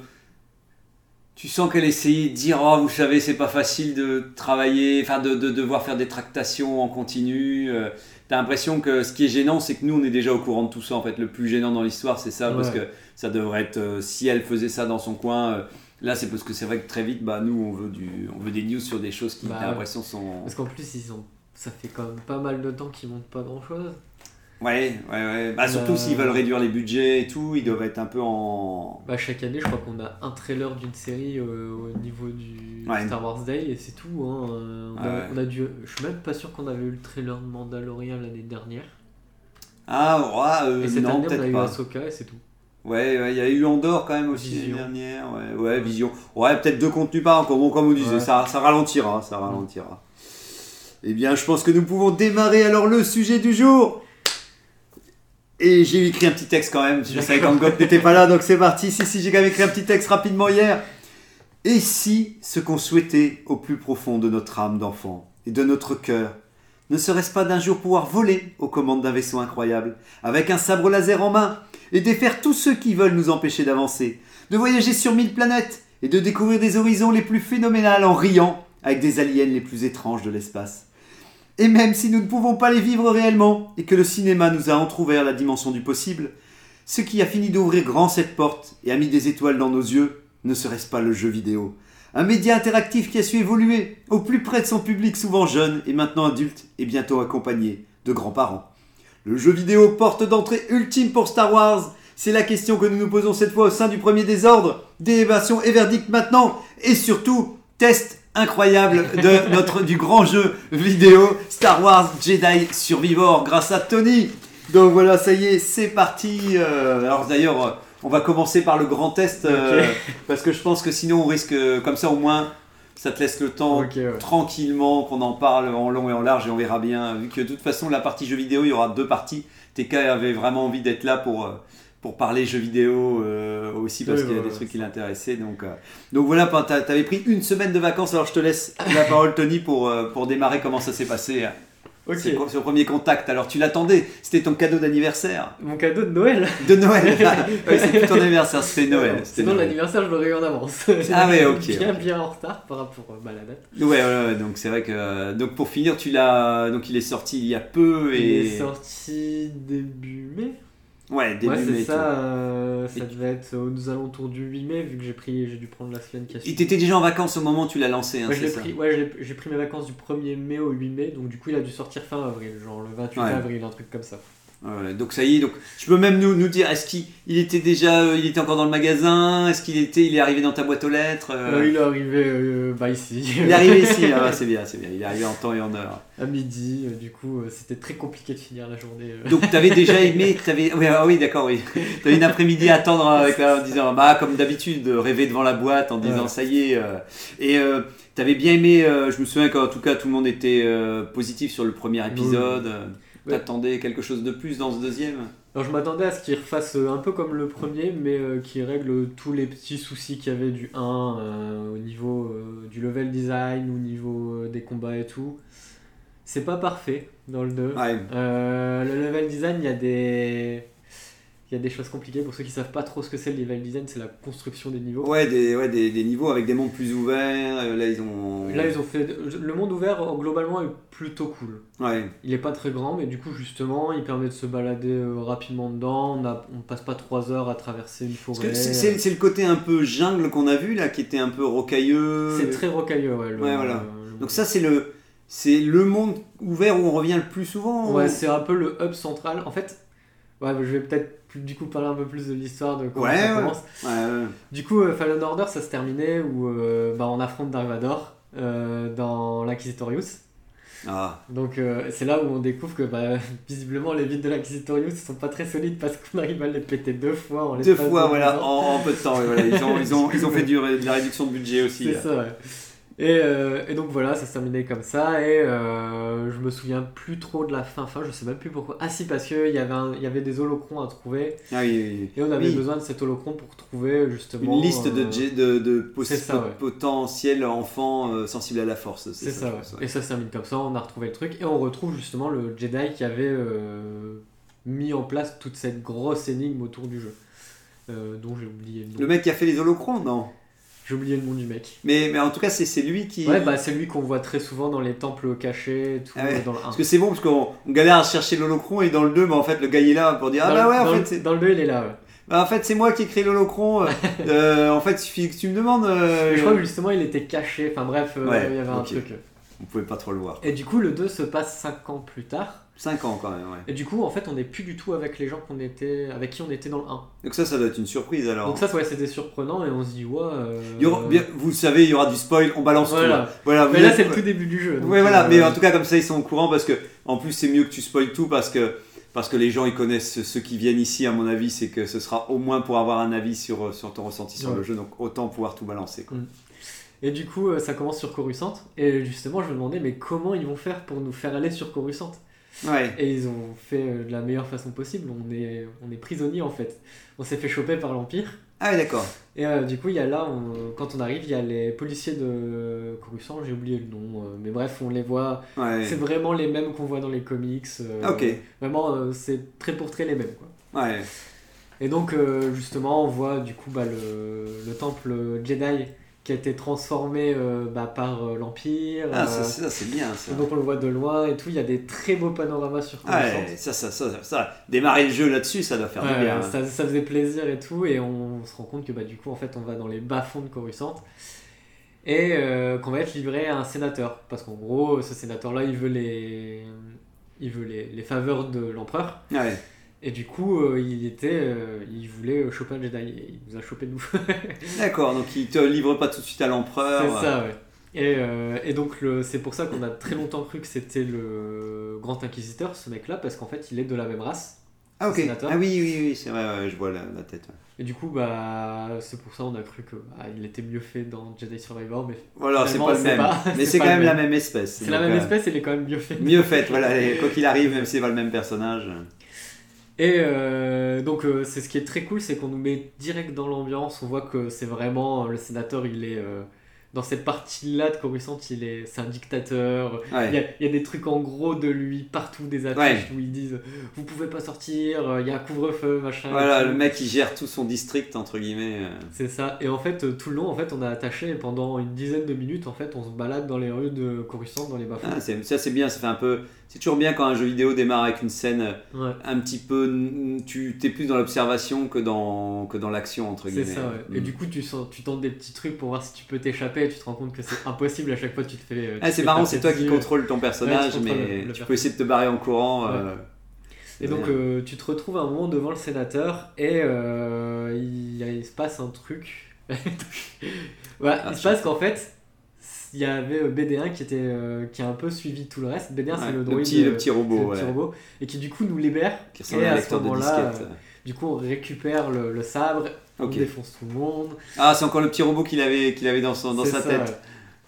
Tu sens qu'elle essayait de dire Oh, vous savez, c'est pas facile de travailler, enfin, de, de devoir faire des tractations en continu. Euh, T'as l'impression que ce qui est gênant, c'est que nous, on est déjà au courant de tout ça. En fait, le plus gênant dans l'histoire, c'est ça, parce que ça devrait être. euh, si elle faisait ça dans son coin. euh, Là, c'est parce que c'est vrai que très vite, bah, nous, on veut, du, on veut des news sur des choses qui,
Bah,
t'as l'impression, sont.
Parce qu'en plus, ils ont... ça fait quand même pas mal de temps qu'ils montent pas grand chose.
Ouais, ouais, ouais. Bah, surtout
Euh,
s'ils veulent réduire les budgets et tout, ils doivent être un peu en.
Bah, chaque année, je crois qu'on a un trailer d'une série euh, au niveau du
Ouais.
Star Wars Day et c'est tout. Hein. Euh, On, a,
Ouais, ouais.
on a dû... Je suis même pas sûr qu'on avait eu le trailer de Mandalorian l'année dernière.
Ah, ouais, euh,
et cette
non,
année, on a eu
pas.
Ahsoka et c'est tout.
Ouais, ouais, il y a eu Andorre quand même aussi l'année dernière. Ouais, ouais, Vision. Ouais, peut-être deux contenus par an, comme, comme on disait, ça, ça ralentira, ça ralentira. Eh bien, je pense que nous pouvons démarrer alors le sujet du jour. Et j'ai écrit un petit texte quand même. Je savais qu'Angop n'était pas là, donc c'est parti. Si, si, j'ai quand même écrit un petit texte rapidement hier. Et si ce qu'on souhaitait au plus profond de notre âme d'enfant et de notre cœur ne serait-ce pas d'un jour pouvoir voler aux commandes d'un vaisseau incroyable, avec un sabre laser en main, et défaire tous ceux qui veulent nous empêcher d'avancer, de voyager sur mille planètes, et de découvrir des horizons les plus phénoménales en riant avec des aliens les plus étranges de l'espace? Et même si nous ne pouvons pas les vivre réellement, et que le cinéma nous a entr'ouvert la dimension du possible, ce qui a fini d'ouvrir grand cette porte et a mis des étoiles dans nos yeux, ne serait-ce pas le jeu vidéo un média interactif qui a su évoluer au plus près de son public souvent jeune et maintenant adulte et bientôt accompagné de grands-parents. Le jeu vidéo porte d'entrée ultime pour Star Wars C'est la question que nous nous posons cette fois au sein du premier désordre. Délibération et verdict maintenant et surtout test incroyable de notre du grand jeu vidéo Star Wars Jedi Survivor grâce à Tony. Donc voilà, ça y est, c'est parti. Euh, alors d'ailleurs, euh, on va commencer par le grand test euh, parce que je pense que sinon on risque, comme ça au moins, ça te laisse le temps
ouais.
tranquillement qu'on en parle en long et en large et on verra bien. Vu que de toute façon, la partie jeux vidéo, il y aura deux parties. TK avait vraiment envie d'être là pour, euh, pour parler jeux vidéo euh, aussi parce
Oui,
qu'il y a
ouais,
des trucs qui l'intéressaient. Donc, euh, donc voilà, t'as- t'avais pris une semaine de vacances, alors je te laisse la parole, Tony, pour, euh, pour démarrer comment ça s'est passé. hein.
Ok.
C'est ce premier contact. Alors tu l'attendais, c'était ton cadeau d'anniversaire
Mon cadeau de Noël.
de Noël. *laughs* Ouais, c'est plus ton anniversaire, c'était Noël.
Sinon, l'anniversaire, je l'aurais eu en avance.
Ah ouais, ok, *laughs*
Bien, bien en retard par rapport bah, à la date.
Ouais, ouais, ouais, donc c'est vrai que donc pour finir, tu l'as donc il est sorti il y a peu
Il est sorti début mai.
Ouais début
ouais, c'est
mai.
ça. euh, ça
Et-
devait être aux alentours du 8 mai, vu que j'ai pris, j'ai dû prendre la semaine qui a
Il
suivi.
t'était déjà en vacances au moment où tu l'as lancé, hein,
Ouais,
c'est ça
pris, ouais, j'ai pris mes vacances du 1er mai au 8 mai, donc du coup il a dû sortir fin avril, genre le 28
Ouais.
avril, un truc comme ça.
Donc ça y est, donc je peux même nous, nous dire, est-ce qu'il il était déjà, euh, il était encore dans le magasin, est-ce qu'il était, il est arrivé dans ta boîte aux lettres? Euh,
Euh, il est arrivé bah, ici.
Il est arrivé ici, *laughs* ah, c'est bien, c'est bien, il est arrivé en temps et en heure.
à midi, du coup c'était très compliqué de finir la journée.
Donc t'avais déjà *laughs* aimé, t'avais, oui, ah oui d'accord, oui, t'avais une après-midi à attendre avec en disant, bah comme d'habitude, de rêver devant la boîte en disant
Ouais.
ça y est, et t'avais bien aimé, je me souviens qu'en tout cas tout le monde était positif sur le premier épisode,
Ouais.
t'attendais quelque chose de plus dans ce deuxième?
Alors je m'attendais à ce qu'il refasse euh, un peu comme le premier, mais euh, qu'il règle tous les petits soucis qu'il y avait du 1 euh, au niveau euh, du level design, au niveau des combats et tout. C'est pas parfait dans le 2.
Ouais.
Euh, le level design, il y a des. Il y a des choses compliquées pour ceux qui savent pas trop ce que c'est le level design, c'est la construction des niveaux.
Ouais, des, ouais des, des niveaux avec des mondes plus ouverts. euh, Là, ils ont.
Là, ils ont fait. Le monde ouvert, euh, globalement, est plutôt cool.
Ouais.
Il est pas très grand, mais du coup, justement, il permet de se balader euh, rapidement dedans. On, a, on passe pas 3 heures à traverser une forêt.
c'est- le côté un peu jungle qu'on a vu là, qui était un peu rocailleux.
C'est très rocailleux, ouais. le-
Ouais, voilà.
le-
Donc ça, c'est le, c'est le monde ouvert où on revient le plus souvent.
Ouais, c'est un peu le hub central. En fait, ouais, je vais peut-être du coup parler un peu plus de l'histoire de comment
Ouais,
ça commence.
Ouais, ouais.
Du coup, euh, Fallen Order, ça se terminait où euh, bah, on affronte Dark Vador euh, dans l'Inquisitorius.
Ah.
Donc c'est là où on découvre que bah, *laughs* visiblement les villes de l'Inquisitorius sont pas très solides parce qu'on arrive à les péter deux fois en
Deux fois,
de
voilà, en, en peu de temps. voilà. Ils ont, ils ont, ils ont *laughs* fait du, de la réduction de budget aussi.
C'est ça, ouais. Et, euh, et donc voilà, ça se terminait comme ça. Et euh, je me souviens plus trop de la fin. Fin, je sais même plus pourquoi. Ah si, parce qu'il y, avait un- y avait des holocrons à trouver.
Ah oui, oui, oui.
Et on avait
Oui.
besoin de cet holocron pour trouver justement.
Une liste de,
euh,
de, de
ouais.
potentiels enfants euh, sensibles à la force.
C'est ça, ouais.
pense, ouais.
Et ça se termine comme ça, on a retrouvé le truc. Et on retrouve justement le Jedi qui avait mis en place toute cette grosse énigme autour du jeu. Dont j'ai oublié le nom.
Le mec qui a fait les holocrons, non?
J'ai oublié le nom du mec.
mais, mais en tout cas, c'est lui qui.
Ouais, bah c'est lui qu'on voit très souvent dans les temples cachés tout,
Ah ouais.
dans le 1.
Parce que c'est bon, parce qu'on on galère à chercher l'holocron et dans le 2, bah, en fait, le gars il est là pour dire Ah bah ouais, en
dans
fait,
dans le 2, il est là, ouais.
bah, en fait, c'est moi qui ai créé l'holocron. euh, *laughs* euh, en fait, il suffit que tu me demandes. euh,
je crois que justement il était caché, enfin bref, euh,
Ouais,
il y avait un truc.
on pouvait pas trop le voir.
Et du coup, le 2 se passe 5 ans plus tard.
5 ans quand même, ouais.
Et du coup, en fait, on n'est plus du tout avec les gens qu'on était, avec qui on était dans le 1.
Donc ça, ça doit être une surprise alors.
Donc ça, ouais, c'était surprenant et on se dit, ouais. euh,
Il y aura- bien- vous savez, il y aura du spoil, on balance
Voilà.
tout. Voilà,
Mais là, c'est le tout début du jeu.
Ouais, voilà,
euh,
mais en tout cas, comme ça, ils sont au courant parce que, en plus, c'est mieux que tu spoil tout parce que, parce que les gens, ils connaissent ceux qui viennent ici, à mon avis, c'est que ce sera au moins pour avoir un avis sur, sur ton ressenti sur
Ouais.
le jeu, donc autant pouvoir tout balancer. Quoi.
Et du coup, euh, ça commence sur Coruscant. Et justement, je me demandais, mais comment ils vont faire pour nous faire aller sur Coruscant?
Ouais,
Et ils ont fait euh, de la meilleure façon possible. On est, on est prisonnier en fait. On s'est fait choper par l'Empire.
ah ouais, d'accord.
Et euh, du coup, il y a là, on- quand on arrive, il y a les policiers de Coruscant, j'ai oublié le nom. euh, mais bref, on les voit.
Ouais.
C'est vraiment les mêmes qu'on voit dans les comics. euh,
Ok.
Vraiment, c'est très pour très les mêmes. Quoi.
Ouais,
Et donc, justement, on voit du coup bah, le, le temple Jedi qui a été transformé euh, bah, par euh, l'Empire.
ah,
euh,
ça, ça, c'est bien ça.
donc, on le voit de loin et tout. Il y a des très beaux panoramas sur Coruscant.
Ouais, ça, ça, ça, ça, démarrer le jeu là-dessus, ça doit faire
Ouais,
du bien. hein.
ça, ça faisait plaisir et tout, et on se rend compte que bah, du coup, en fait, on va dans les bas-fonds de Coruscant et euh, qu'on va être livré à un sénateur. Parce qu'en gros, ce sénateur-là, il veut les, il veut les, les faveurs de l'empereur,
Ouais.
Et du coup, euh, il était, euh, il voulait choper un Jedi, et il nous a chopé nous. *laughs*
D'accord, donc il te livre pas tout de suite à l'empereur.
C'est ça, ouais. Et, euh, et donc, c'est pour ça qu'on a très longtemps cru que c'était le Grand Inquisiteur, ce mec-là, parce qu'en fait, il est de la même race.
Ah, ok. Ah, oui, oui, oui, c'est vrai, ouais, je vois la, la tête. ouais.
Et du coup, bah, c'est pour ça on a cru que bah, il était mieux fait dans Jedi Survivor, mais
Voilà, c'est pas le même.
pas-
Mais
c'est
quand même la
même.
espèce.
c'est la même
euh,
espèce, elle est quand même mieux faite.
Mieux faite, *laughs* voilà, quoi qu'il arrive, même si c'est pas le même personnage.
Et euh, donc, euh, c'est ce qui est très cool, c'est qu'on nous met direct dans l'ambiance. On voit que c'est vraiment le sénateur, il est euh, dans cette partie-là de Coruscant, il est, c'est un dictateur. Il y, a, il y a des trucs en gros de lui partout, des affiches où ils disent vous pouvez pas sortir, il y a un couvre-feu, machin.
Voilà, le mec il gère tout son district entre guillemets.
C'est ça. Et en fait, tout le long, en fait, on a attaché et pendant une dizaine de minutes, en fait, on se balade dans les rues de Coruscant, dans les bas
Ah, ça c'est bien, ça fait un peu. C'est toujours bien quand un jeu vidéo démarre avec une scène euh,
Ouais.
un petit peu. Tu t'es plus dans l'observation que dans que dans l'action entre
C'est
guillemets.
ça, ouais. Et
Mm.
du coup, tu, sens, tu tentes des petits trucs pour voir si tu peux t'échapper et tu te rends compte que c'est impossible à chaque fois tu te fais. euh, tu
Ah, c'est marrant, c'est toi qui contrôles ton personnage,
Ouais, tu contrôles
mais
le- le
tu peux essayer de te barrer en courant. euh,
Et donc, euh, tu te retrouves un moment devant le sénateur et euh, il, se passe un truc. *laughs* ouais,
Ah,
il se
je-
passe qu'en fait, il y avait euh, BD1 qui, était, euh, qui a un peu suivi tout le reste. BD1,
ouais,
c'est le
le,
droïde.
petit, le
euh,
petit robot,
le
ouais,
petit robot, et qui du coup nous libère.
qui
Et
à
ce moment-là. Du coup, on récupère le, le sabre, on défonce tout le monde.
Ah, c'est encore le petit robot qu'il avait, qu'il avait dans, son, dans sa
ça,
tête.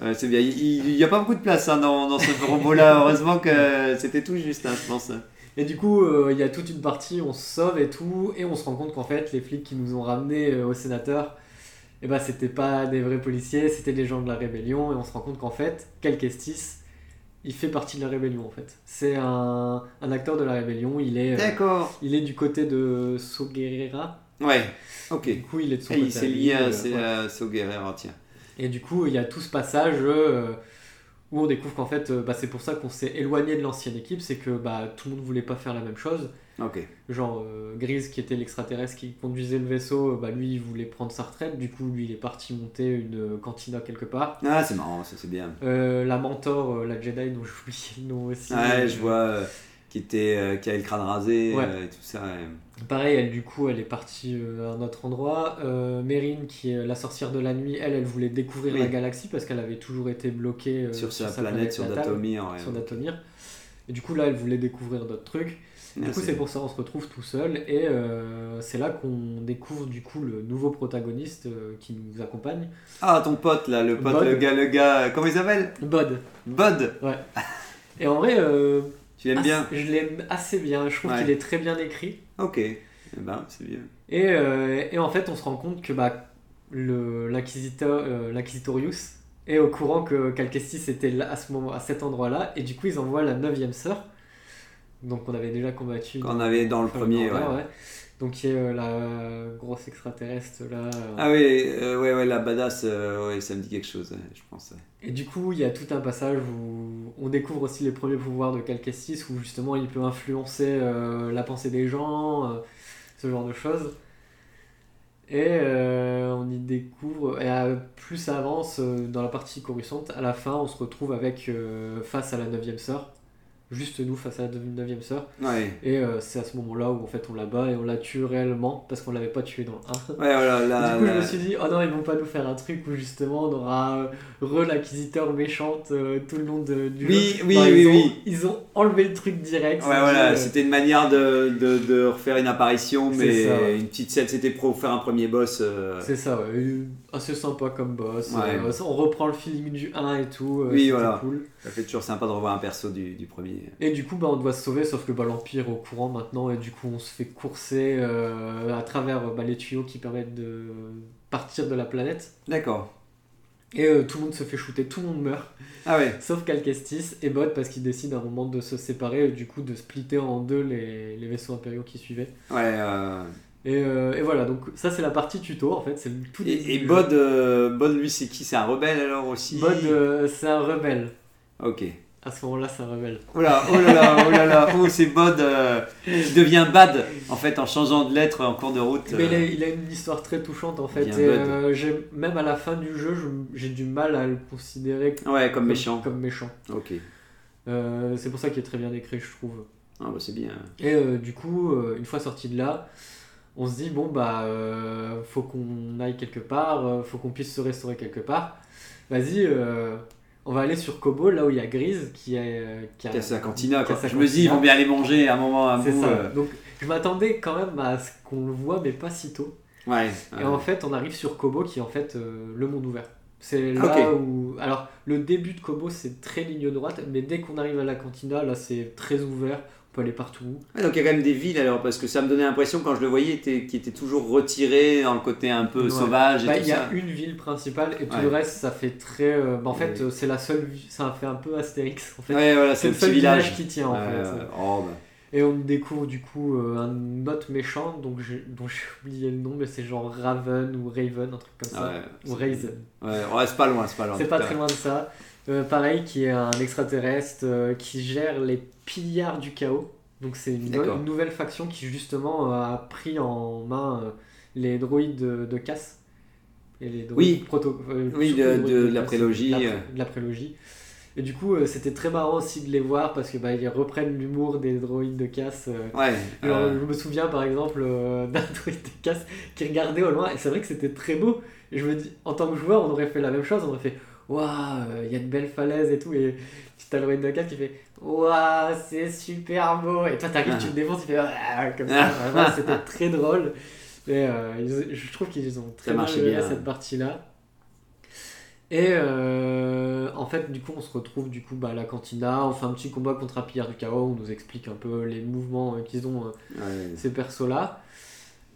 Ouais, c'est bien. Il n'y a pas beaucoup de place hein, dans, dans ce robot-là. *laughs* Heureusement que c'était tout juste, hein, je pense.
Et du coup, euh, il y a toute une partie, on se sauve et tout, et on se rend compte qu'en fait, les flics qui nous ont ramenés euh, au sénateur, eh ben, c'était pas des vrais policiers, c'était des gens de la rébellion, et on se rend compte qu'en fait, Cal Kestis, il fait partie de la rébellion en fait. C'est un, un acteur de la rébellion, il est, euh,
D'accord.
il est du côté de Soguerera.
Ouais. Ok.
Du coup, il est de son
Et il
côté.
s'est
à lui,
lié à,
euh, ouais.
à Soguerrero, tiens.
Et du coup, il y a tout ce passage euh, où on découvre qu'en fait, euh, bah, c'est pour ça qu'on s'est éloigné de l'ancienne équipe, c'est que bah, tout le monde voulait pas faire la même chose.
Ok.
Genre euh, Grise, qui était l'extraterrestre qui conduisait le vaisseau, euh, bah, lui, il voulait prendre sa retraite, du coup, lui, il est parti monter une cantina quelque part.
Ah, c'est marrant, ça c'est bien.
Euh, la mentor, euh, la Jedi, dont j'ai oublié le nom aussi.
Ouais, je vois. Qui, était, euh, qui avait le crâne rasé
Ouais.
euh, et tout ça. ouais.
Pareil, elle, du coup, elle est partie euh, à un autre endroit. Euh, Mérine, qui est la sorcière de la nuit, elle, elle voulait découvrir
Oui.
la galaxie parce qu'elle avait toujours été bloquée euh,
sur sa, planète, sur
natale,
Datomir. ouais.
sur Datomir. Et du coup, là, elle voulait découvrir d'autres trucs. Du
Ah,
coup, c'est pour ça on se retrouve tout seul et euh, c'est là qu'on découvre du coup le nouveau protagoniste euh, qui nous accompagne,
Ah, ton pote là, le pote,
Bod.
le gars, le gars. Comment il s'appelle?
Bod.
Bud.
Et en vrai, euh,
Tu l'aimes bien
je l'aime assez bien. Je trouve
Ouais.
qu'il est très bien écrit.
Ok. Eh ben, c'est bien.
Et, euh, et en fait, on se rend compte que bah, euh, l'inquisitorius est au courant que Cal Kestis était là, à ce moment, à cet endroit-là, et du coup, ils envoient la neuvième sœur, donc on avait déjà combattu.
Quand on avait dans le premier, ouais.
Donc qui est euh, la grosse extraterrestre là. euh,
Ah oui, euh, ouais, ouais, la badass, ouais, ça me dit quelque chose, je pense.
Et du coup, il y a tout un passage où on découvre aussi les premiers pouvoirs de Cal Kestis, où justement il peut influencer la pensée des gens, ce genre de choses. Et euh, on y découvre, et euh, plus ça avance euh, dans la partie coruscante, à la fin on se retrouve avec euh, face à la 9ème sœur, juste nous face à la 9ème sœur,
Ouais.
et euh, c'est à ce moment-là où en fait on la bat et on la tue réellement parce qu'on l'avait pas tué dans le 1.
Ouais, voilà, là,
du coup,
là-
je me suis dit, oh non, ils vont pas nous faire un truc où justement on aura euh, re l'acquisiteur méchante euh, tout le long de- du
Oui,
jeu.
oui, oui,
ils ont,
oui.
Ils ont enlevé le truc direct.
Ouais, voilà,
euh,
c'était une manière de, de, de refaire une apparition, mais
ça, ouais.
une petite scène, c'était pour faire un premier boss. euh,
C'est ça, ouais. Euh, Assez sympa comme boss. Euh, on reprend le feeling du 1 et tout. euh,
Oui, voilà.
cool.
Ça fait toujours sympa de revoir un perso du, du premier.
Et du coup, bah, on doit se sauver, sauf que bah, l'Empire est au courant maintenant, et du coup, on se fait courser euh, à travers bah, les tuyaux qui permettent de partir de la planète.
D'accord.
Et euh, tout le monde se fait shooter, tout le monde meurt,
Ah ouais. *laughs*
sauf Calcestis et Bot parce qu'ils décident à un moment de se séparer, et du coup, de splitter en deux les, les vaisseaux impériaux qui suivaient.
Ouais. euh,
Et, euh, et voilà, donc ça, c'est la partie tuto en fait, c'est tout
Et, et Bod, Bod, lui, c'est qui? C'est un rebelle alors aussi?
Bod, c'est un rebelle.
Ok.
À ce moment-là, un rebelle.
Oh là, oh là là, oh là là, oh c'est Bod euh, qui devient Bad en fait en changeant de lettre en cours de route.
Mais il a,
euh.
il a une histoire très touchante en fait. Et, euh, j'ai- même à la fin du jeu, je- j'ai du mal à le considérer
Ouais, comme méchant.
Comme méchant.
Ok.
Euh, c'est pour ça qu'il est très bien écrit, je trouve.
Ah bah c'est bien.
Et euh, du coup, euh, une fois sorti de là, on se dit bon bah euh, faut qu'on aille quelque part, euh, faut qu'on puisse se restaurer quelque part. Vas-y, euh, on va aller sur Kobo, là où il y a Grise qui est euh, qui a,
sa cantina quoi.
sa
Je me dis ils vont bien aller manger à un moment à un
C'est
bout.
ça.
euh.
Donc je m'attendais quand même à ce qu'on le voit, mais pas si tôt.
Ouais.
Et
ouais.
en fait, on arrive sur Kobo qui est en fait euh, le monde ouvert. C'est là où. Alors, le début de Kobo, c'est très ligne droite, mais dès qu'on arrive à la cantina, là, c'est très ouvert. On peut aller partout.
Ouais, donc il y a quand même des villes alors parce que ça me donnait l'impression quand je le voyais était- qui était toujours retiré dans le côté un peu
Ouais.
sauvage et
Bah,
tout
Il y
ça.
a une ville principale et tout
Ouais.
le reste, ça fait très. euh, bah, en fait, euh, c'est la seule. Ça fait un peu Astérix. En fait.
Ouais voilà
c'est le seul
village.
village qui tient en fait.
Oh, bah.
Et on découvre du coup euh, un autre méchant donc dont j'ai *laughs* oublié le nom, mais c'est genre Raven ou Raven, un truc comme ça.
Ouais,
ou Raisin.
Ouais, ouais, c'est pas loin, c'est pas loin.
C'est pas très loin de ça. Euh, pareil, qui est un extraterrestre euh, qui gère les pillards du chaos. Donc c'est une, nouvelle faction qui justement euh, a pris en main les droïdes de, de casse. Et les droïdes
Oui.
proto-
Oui,
surtout
de-
les droïdes
de la
casse,
prélogie,
de la- de la prélogie. Et du coup, euh, c'était très marrant aussi de les voir parce que bah, ils reprennent l'humour des droïdes de casse. euh,
Ouais.
alors,
euh,
Je me souviens par exemple euh, *laughs* d'un droïde de casse qui regardait au loin et c'est vrai que c'était très beau. Et je me dis, en tant que joueur, on aurait fait la même chose. On aurait fait, waouh, il y a de belles falaises et tout. Et puis t'as le droïde de casse qui fait, waouh, c'est super beau. Et toi t'arrives,
Ah.
tu te défonces, tu fais, ah, comme ça. Vraiment, *laughs* c'était très drôle. Et euh, je trouve qu'ils ont très
Ça
bien
bien.
cette partie-là. Et euh, en fait, du coup, on se retrouve du coup bah, à la cantina. On fait un petit combat contre chaos. On nous explique un peu les mouvements euh, qu'ils ont, euh,
ouais.
ces persos-là.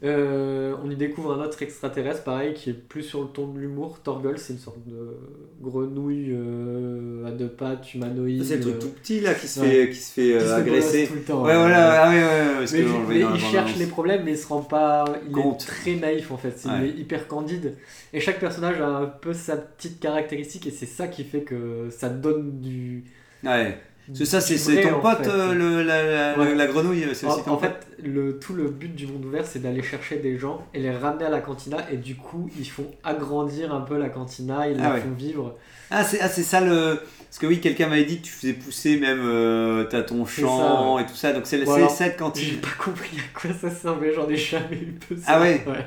Euh, on y découvre un autre extraterrestre, pareil, qui est plus sur le ton de l'humour. Torgol, c'est une sorte de grenouille euh, à deux pattes, humanoïde.
C'est le truc
euh,
tout petit là qui se
ouais.
fait, qui se fait
qui se fait
agresser.
tout le temps.
Ouais, voilà, ah ouais,
Mais,
que
mais
la
il cherche les problèmes, mais il se rend pas. Il
Compte.
est très naïf en fait. Il est hyper candide. Et chaque personnage a un peu sa petite caractéristique, et c'est ça qui fait que ça donne du.
Ouais. Parce que ça, c'est ton pote,
fait.
euh, le, la, la,
Ouais.
la grenouille, c'est aussi
En,
ton
en
pote
fait, le, tout le but du monde ouvert, c'est d'aller chercher des gens et les ramener à la cantina, et du coup, ils font agrandir un peu la cantina, ils
Ah
la
ouais.
font vivre.
Ah, c'est ah, ça le. Parce que oui, quelqu'un m'avait dit que tu faisais pousser même euh, t'as ton chant
ça,
et tout ça. Donc c'est
alors,
cette
J'ai
cantine.
pas compris à quoi ça servait, j'en ai jamais eu besoin.
Ah ouais
Ouais.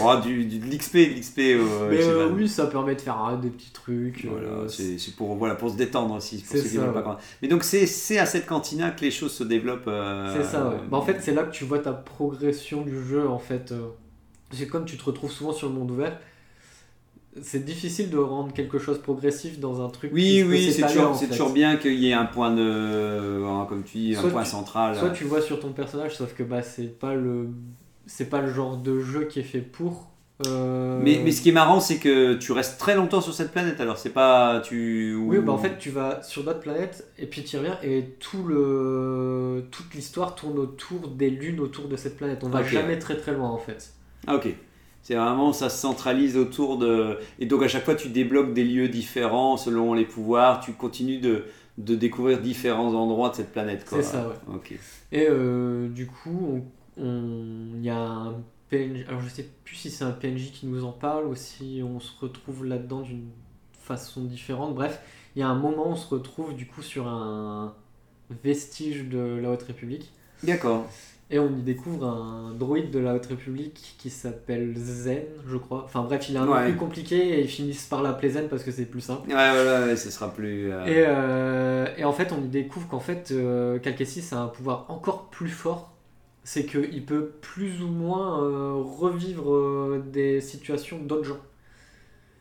Oh, du, du, de l'XP, de l'XP. euh,
Mais euh, oui, ça permet de faire hein, des petits trucs.
Voilà,
euh,
c'est c'est pour, voilà, pour se détendre aussi. Pour ceux qui
ça,
pas. Mais donc c'est c'est à cette cantina que les choses se développent. euh,
C'est ça, ouais. Bah, en fait, c'est là que tu vois ta progression du jeu, en fait. C'est comme tu te retrouves souvent sur le monde ouvert. C'est difficile de rendre quelque chose progressif dans un truc.
Oui, oui, c'est toujours,
en
c'est
fait.
toujours bien qu'il y ait un point de. Comme tu dis, un point
tu-
central.
Soit tu vois sur ton personnage, sauf que bah, c'est pas le. C'est pas le genre de jeu qui est fait pour. euh,
Mais, mais ce qui est marrant, c'est que tu restes très longtemps sur cette planète. Alors, c'est pas. Tu...
Oui, bah en fait, tu vas sur d'autres planètes et puis tu reviens et tout le... toute l'histoire tourne autour des lunes autour de cette planète. On va jamais très très loin en fait.
Ah, ok. C'est vraiment, ça se centralise autour de. Et donc, à chaque fois, tu débloques des lieux différents selon les pouvoirs. Tu continues de, de découvrir différents endroits de cette planète.
C'est ça, ouais.
Ok.
Et euh, du coup, on- il y a un PNJ. Alors je sais plus si c'est un PNJ qui nous en parle ou si on se retrouve là-dedans d'une façon différente. Bref, il y a un moment où on se retrouve du coup sur un vestige de la Haute République.
D'accord.
Et on y découvre un droïde de la Haute République qui s'appelle Zen, je crois. Enfin bref, il est un
Ouais.
plus compliqué et ils finissent par l'appeler Zen parce que c'est plus simple.
Ouais, voilà, ouais, ce sera plus. euh,
Et, euh, et en fait, on y découvre qu'en fait, euh, Calcassis a un pouvoir encore plus fort. C'est qu'il peut plus ou moins euh, revivre euh, des situations d'autres gens.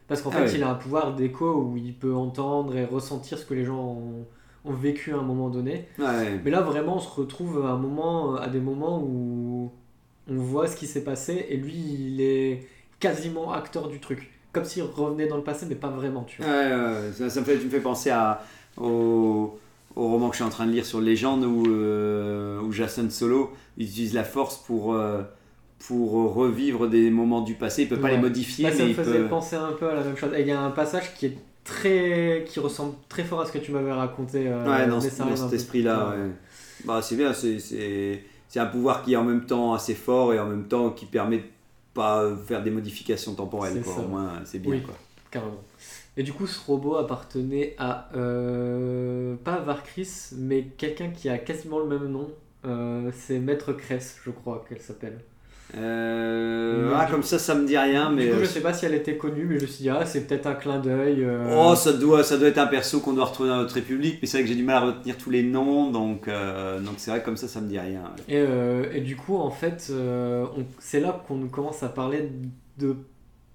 Parce qu'en
Ah
fait, il a un pouvoir d'écho où il peut entendre et ressentir ce que les gens ont, ont vécu à un moment donné. Mais là, vraiment, on se retrouve à, un moment, à des moments où on voit ce qui s'est passé et lui, il est quasiment acteur du truc. Comme s'il revenait dans le passé, mais pas vraiment, tu vois.
Ouais, ouais, ça, ça me fait, tu me fais penser à, au, au roman que je suis en train de lire sur Légende où, euh, où Jason Solo utilise la force pour, euh, pour revivre des moments du passé. Il peut pas
Ouais.
les modifier,
Bah, ça
mais
me
il
faisait
peut.
penser un peu à la même chose. Et il y a un passage qui est très, qui ressemble très fort à ce que tu m'avais raconté. euh,
Ouais, dans, dans cet esprit-là. ouais. Bah, c'est bien, c'est- un pouvoir qui est en même temps assez fort et en même temps qui permet de pas faire des modifications temporelles.
C'est
Quoi.
ça.
Au moins, c'est bien.
Oui.
Quoi.
Carrément. Et du coup, ce robot appartenait à euh, pas Varkris, mais quelqu'un qui a quasiment le même nom. Euh, c'est Maître Cress, je crois qu'elle s'appelle.
Euh, ah, comme ça, ça me dit rien, mais.
du coup,
euh,
je sais pas si elle était connue, mais je me suis dit, ah, c'est peut-être un clin d'œil. euh,
Oh, ça doit, ça doit être un perso qu'on doit retrouver dans notre République, mais c'est vrai que j'ai du mal à retenir tous les noms, donc euh, donc c'est vrai que comme ça, ça me dit rien.
Et, euh, et du coup, en fait, euh, on- c'est là qu'on commence à parler de,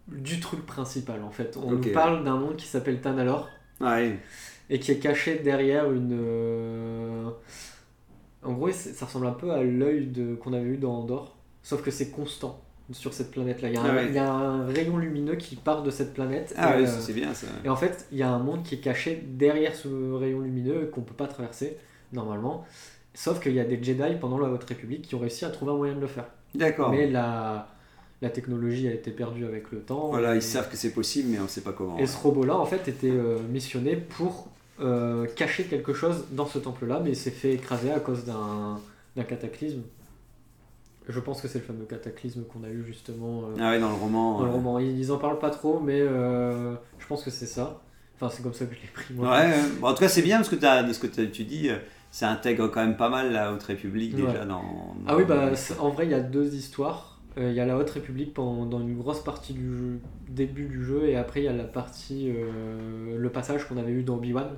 du truc principal. En fait, on nous parle d'un monde qui s'appelle Tanalor et qui est caché derrière une. euh, En gros, ça ressemble un peu à l'œil de- qu'on avait eu dans Andorre, sauf que c'est constant sur cette planète-là. Il y, a un-
Ah ouais.
il y a un rayon lumineux qui part de cette planète.
ah
et,
ouais,
euh,
c'est bien ça.
et en fait, il y a un monde qui est caché derrière ce rayon lumineux qu'on peut pas traverser normalement. Sauf qu'il y a des Jedi pendant la Haute République qui ont réussi à trouver un moyen de le faire.
D'accord.
Mais la, la technologie a été perdue avec le temps.
Voilà,
et,
ils savent que c'est possible, mais on sait pas comment.
et ce robot-là, en fait, était euh, missionné pour euh, cacher quelque chose dans ce temple-là, mais il s'est fait écraser à cause d'un d'un cataclysme. Je pense que c'est le fameux cataclysme qu'on a eu justement euh,
Ah ouais, dans le roman.
dans le roman. Ils, ils en parlent pas trop, mais je pense que c'est ça. Enfin, c'est comme ça que je l'ai pris moi.
Ouais. Bon, en tout cas, c'est bien parce que t'as- de ce que tu dis, ça intègre quand même pas mal la Haute République
Ouais.
déjà dans. dans-
Ah oui, bah en vrai, il y a deux histoires. Euh, Il y a la Haute République pendant une grosse partie du jeu- début du jeu, et après il y a la partie, euh, le passage qu'on avait eu dans Obi-Wan,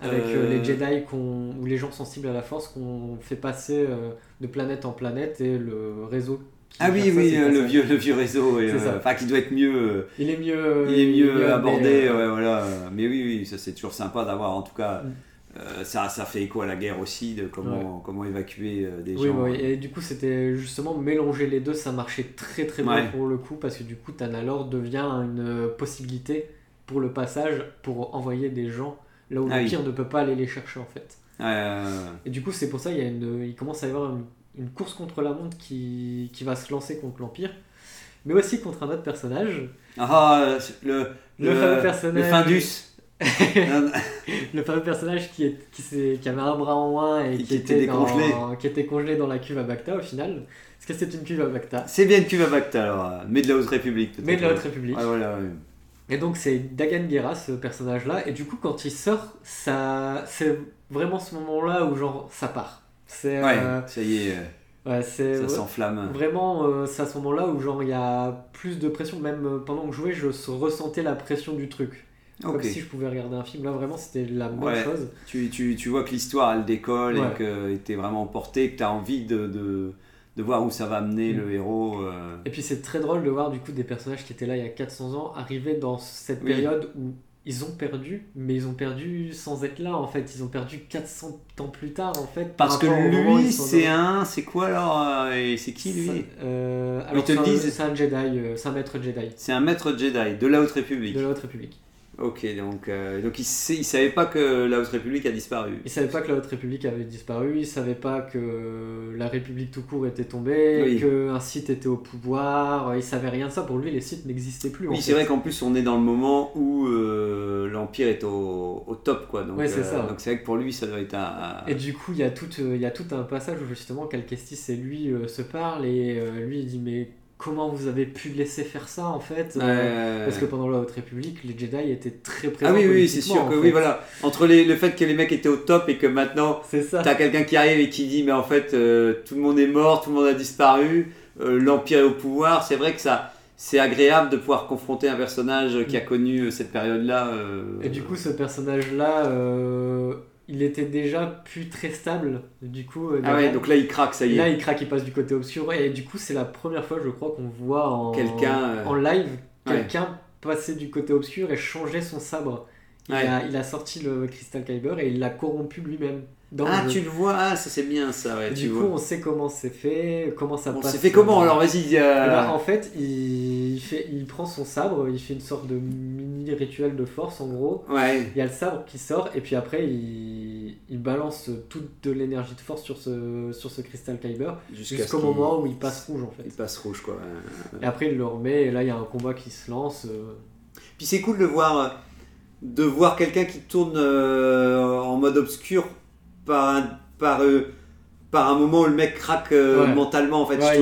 avec euh,
Euh.
les Jedi ou les gens sensibles à la Force qu'on fait passer euh, de planète en planète et le réseau. qui
Ah oui,
ça,
oui, euh, le
ça.
vieux, le vieux réseau, euh, enfin qui doit être mieux. euh,
Il est mieux.
il est mieux abordé,
euh,
ouais, voilà. Mais oui, oui, ça c'est toujours sympa d'avoir, en tout cas,
Mm.
Euh, ça, ça fait écho à la guerre aussi, de comment, comment évacuer euh, des
Oui,
gens.
oui, et du coup, c'était justement mélanger les deux, ça marchait très très bien
Ouais.
pour le coup, parce que du coup, Tanalor devient une euh, possibilité pour le passage, pour envoyer des gens là où
Ah
le
oui.
ne peut pas aller les chercher en fait.
Euh,
Et du coup, c'est pour ça il y a une, il commence à y avoir une, une course contre la montre qui, qui va se lancer contre l'Empire, mais aussi contre un autre personnage,
ah, euh, le,
Le fameux personnage.
Le Findus. *laughs*
Le fameux personnage qui, est, qui, s'est- qui avait un bras en moins et
Et
qui,
qui était
était dans-
décongelé.
qui était congelé dans la cuve à Bacta au final. Parce que c'est une cuve à Bacta,
c'est bien une cuve à Bacta, alors, euh, mais de la Haute République.
mais de la Haute République.
Voilà.
Et donc c'est Dagan Gera ce personnage là et du coup quand il sort ça c'est vraiment ce moment là où genre ça part. C'est
Ouais,
euh,
ça y est, euh,
ouais, c'est
ça s'enflamme.
vraiment euh, c'est à ce moment là où genre il y a plus de pression même pendant que je jouais je ressentais la pression du truc. Comme si je pouvais regarder un film là vraiment c'était la même
Ouais.
chose.
Tu, tu, tu vois que l'histoire elle décolle
Ouais.
et que t'es vraiment porté, que t'as envie de, de, de voir où ça va amener
Mm.
le héros. euh.
Et puis c'est très drôle de voir du coup des personnages qui étaient là il y a 400 ans arriver dans cette
Oui.
période où ils ont perdu, mais ils ont perdu sans être là en fait. Ils ont perdu 400 ans plus tard en fait. par
Parce que lui, c'est un. C'est quoi alors euh, et C'est qui lui?
Euh,
Ils te disent-
c'est un Jedi, c'est un maître Jedi
C'est un maître Jedi de la Haute République.
de la Haute République.
Ok, donc, euh, donc il, il savait pas que la Haute République a disparu.
Il savait pas que la Haute République avait disparu, il savait pas que la République tout court était tombée,
Oui.
qu'un site était au pouvoir, il savait rien de ça. Pour lui, les sites n'existaient plus.
Oui, c'est vrai qu'en plus on est dans le moment où euh, l'Empire est au, au top, quoi. Donc
Ouais, c'est
euh,
ça.
donc c'est vrai que pour lui, ça doit être un. un-
Et du coup, il y, a tout, euh, il y a tout un passage où justement Calcestis et lui se parlent et lui il dit Mais comment vous avez pu laisser faire ça en fait Euh, Parce que pendant la Haute République, les Jedi étaient très présents.
Ah oui, oui, c'est sûr que
fait.
oui, voilà. Entre les- le fait que les mecs étaient au top et que maintenant t'as quelqu'un qui arrive et qui dit mais en fait euh, tout le monde est mort, tout le monde a disparu, euh, l'Empire est au pouvoir, c'est vrai que ça c'est agréable de pouvoir confronter un personnage qui a connu cette période-là.
Et du coup, ce personnage-là, il était déjà plus très stable. Du coup, euh,
Ah ouais, donc là il craque, ça y est.
Là, il craque, il passe du côté obscur. Et du coup, c'est la première fois, je crois, qu'on voit en,
Quelqu'un, euh,
en live
ouais.
quelqu'un passer du côté obscur et changer son sabre. Il,
Ouais.
a, il a sorti le Crystal Kyber et il l'a corrompu lui-même. Dans
Ah,
le jeu.
tu le vois, ah, ça c'est bien ça, ouais. Tu
du coup,
vois.
on sait comment c'est fait, comment ça
On
passe.
s'est fait comment alors Vas-y. Euh,
ben, en fait, il, fait, il prend son sabre, il fait une sorte de mini rituel de force en gros.
Ouais.
Il y a le sabre qui sort et puis après il, il balance toute de l'énergie de force sur ce, sur ce Crystal Kyber jusqu'au moment où il passe rouge en fait.
Il passe rouge quoi.
Et après il le remet et là il y a un combat qui se lance. euh,
Puis c'est cool de voir, de voir quelqu'un qui tourne euh, en mode obscur par un, par, euh, par un moment où le mec craque euh,
Ouais.
mentalement en fait.
ouais,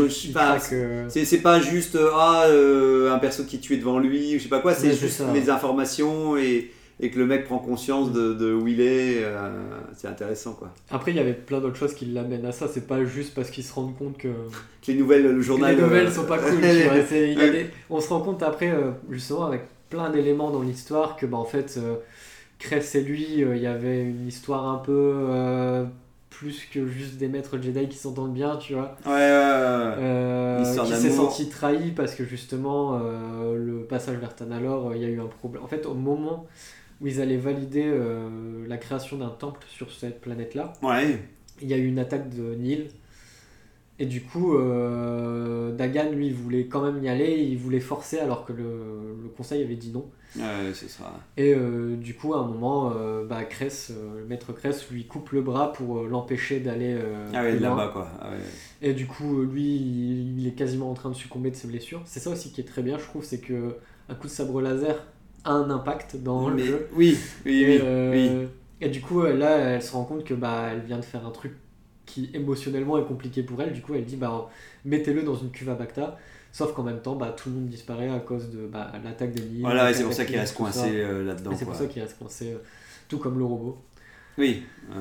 euh,
c'est, pas juste ah, un perso qui est tué devant lui, ou je sais pas quoi, c'est juste
ça.
les informations et, et que le mec prend conscience de, de où il est. c'est intéressant quoi.
Après il y avait plein d'autres choses qui l'amènent à ça, c'est pas juste parce qu'ils se rendent compte que,
Que les nouvelles, le
que
journal.
les nouvelles sont pas cool. vois, *laughs* des- On se rend compte après justement avec plein d'éléments dans l'histoire que bah, en fait euh, Cress et lui euh, il y avait une histoire un peu euh, plus que juste des maîtres Jedi qui s'entendent bien, tu vois.
Ouais, ouais, ouais.
Euh, qui s'est senti trahi parce que justement euh, le passage vers Tanalor, euh, il y a eu un problème. En fait, au moment où ils allaient valider la création d'un temple sur cette planète-là,
Ouais.
il y a eu une attaque de Nil. Et du coup, euh, Dagan, lui, voulait quand même y aller, il voulait forcer alors que le, le conseil avait dit non.
Ouais, ce sera.
Et euh, du coup, à un moment, euh, bah, Cress, euh, le maître Cress lui coupe le bras pour l'empêcher d'aller
Ah ouais, là-bas quoi. Ah ouais.
Et du coup, lui, il, il est quasiment en train de succomber de ses blessures. C'est ça aussi qui est très bien, je trouve, c'est que un coup de sabre laser a un impact dans
Mais-
le jeu.
Oui, oui,
et,
oui, oui.
et du coup, là, elle se rend compte que bah, elle vient de faire un truc qui émotionnellement est compliqué pour elle. Du coup, elle dit bah, mettez-le dans une cuve à Bacta. Sauf qu'en même temps, bah, tout le monde disparaît à cause de bah, l'attaque des Nils.
Voilà, et
le
c'est pour ça qu'il reste
tout
coincé euh, là-dedans.
Et c'est pour ça qu'il reste coincé, euh, tout comme le robot.
Oui. ouais.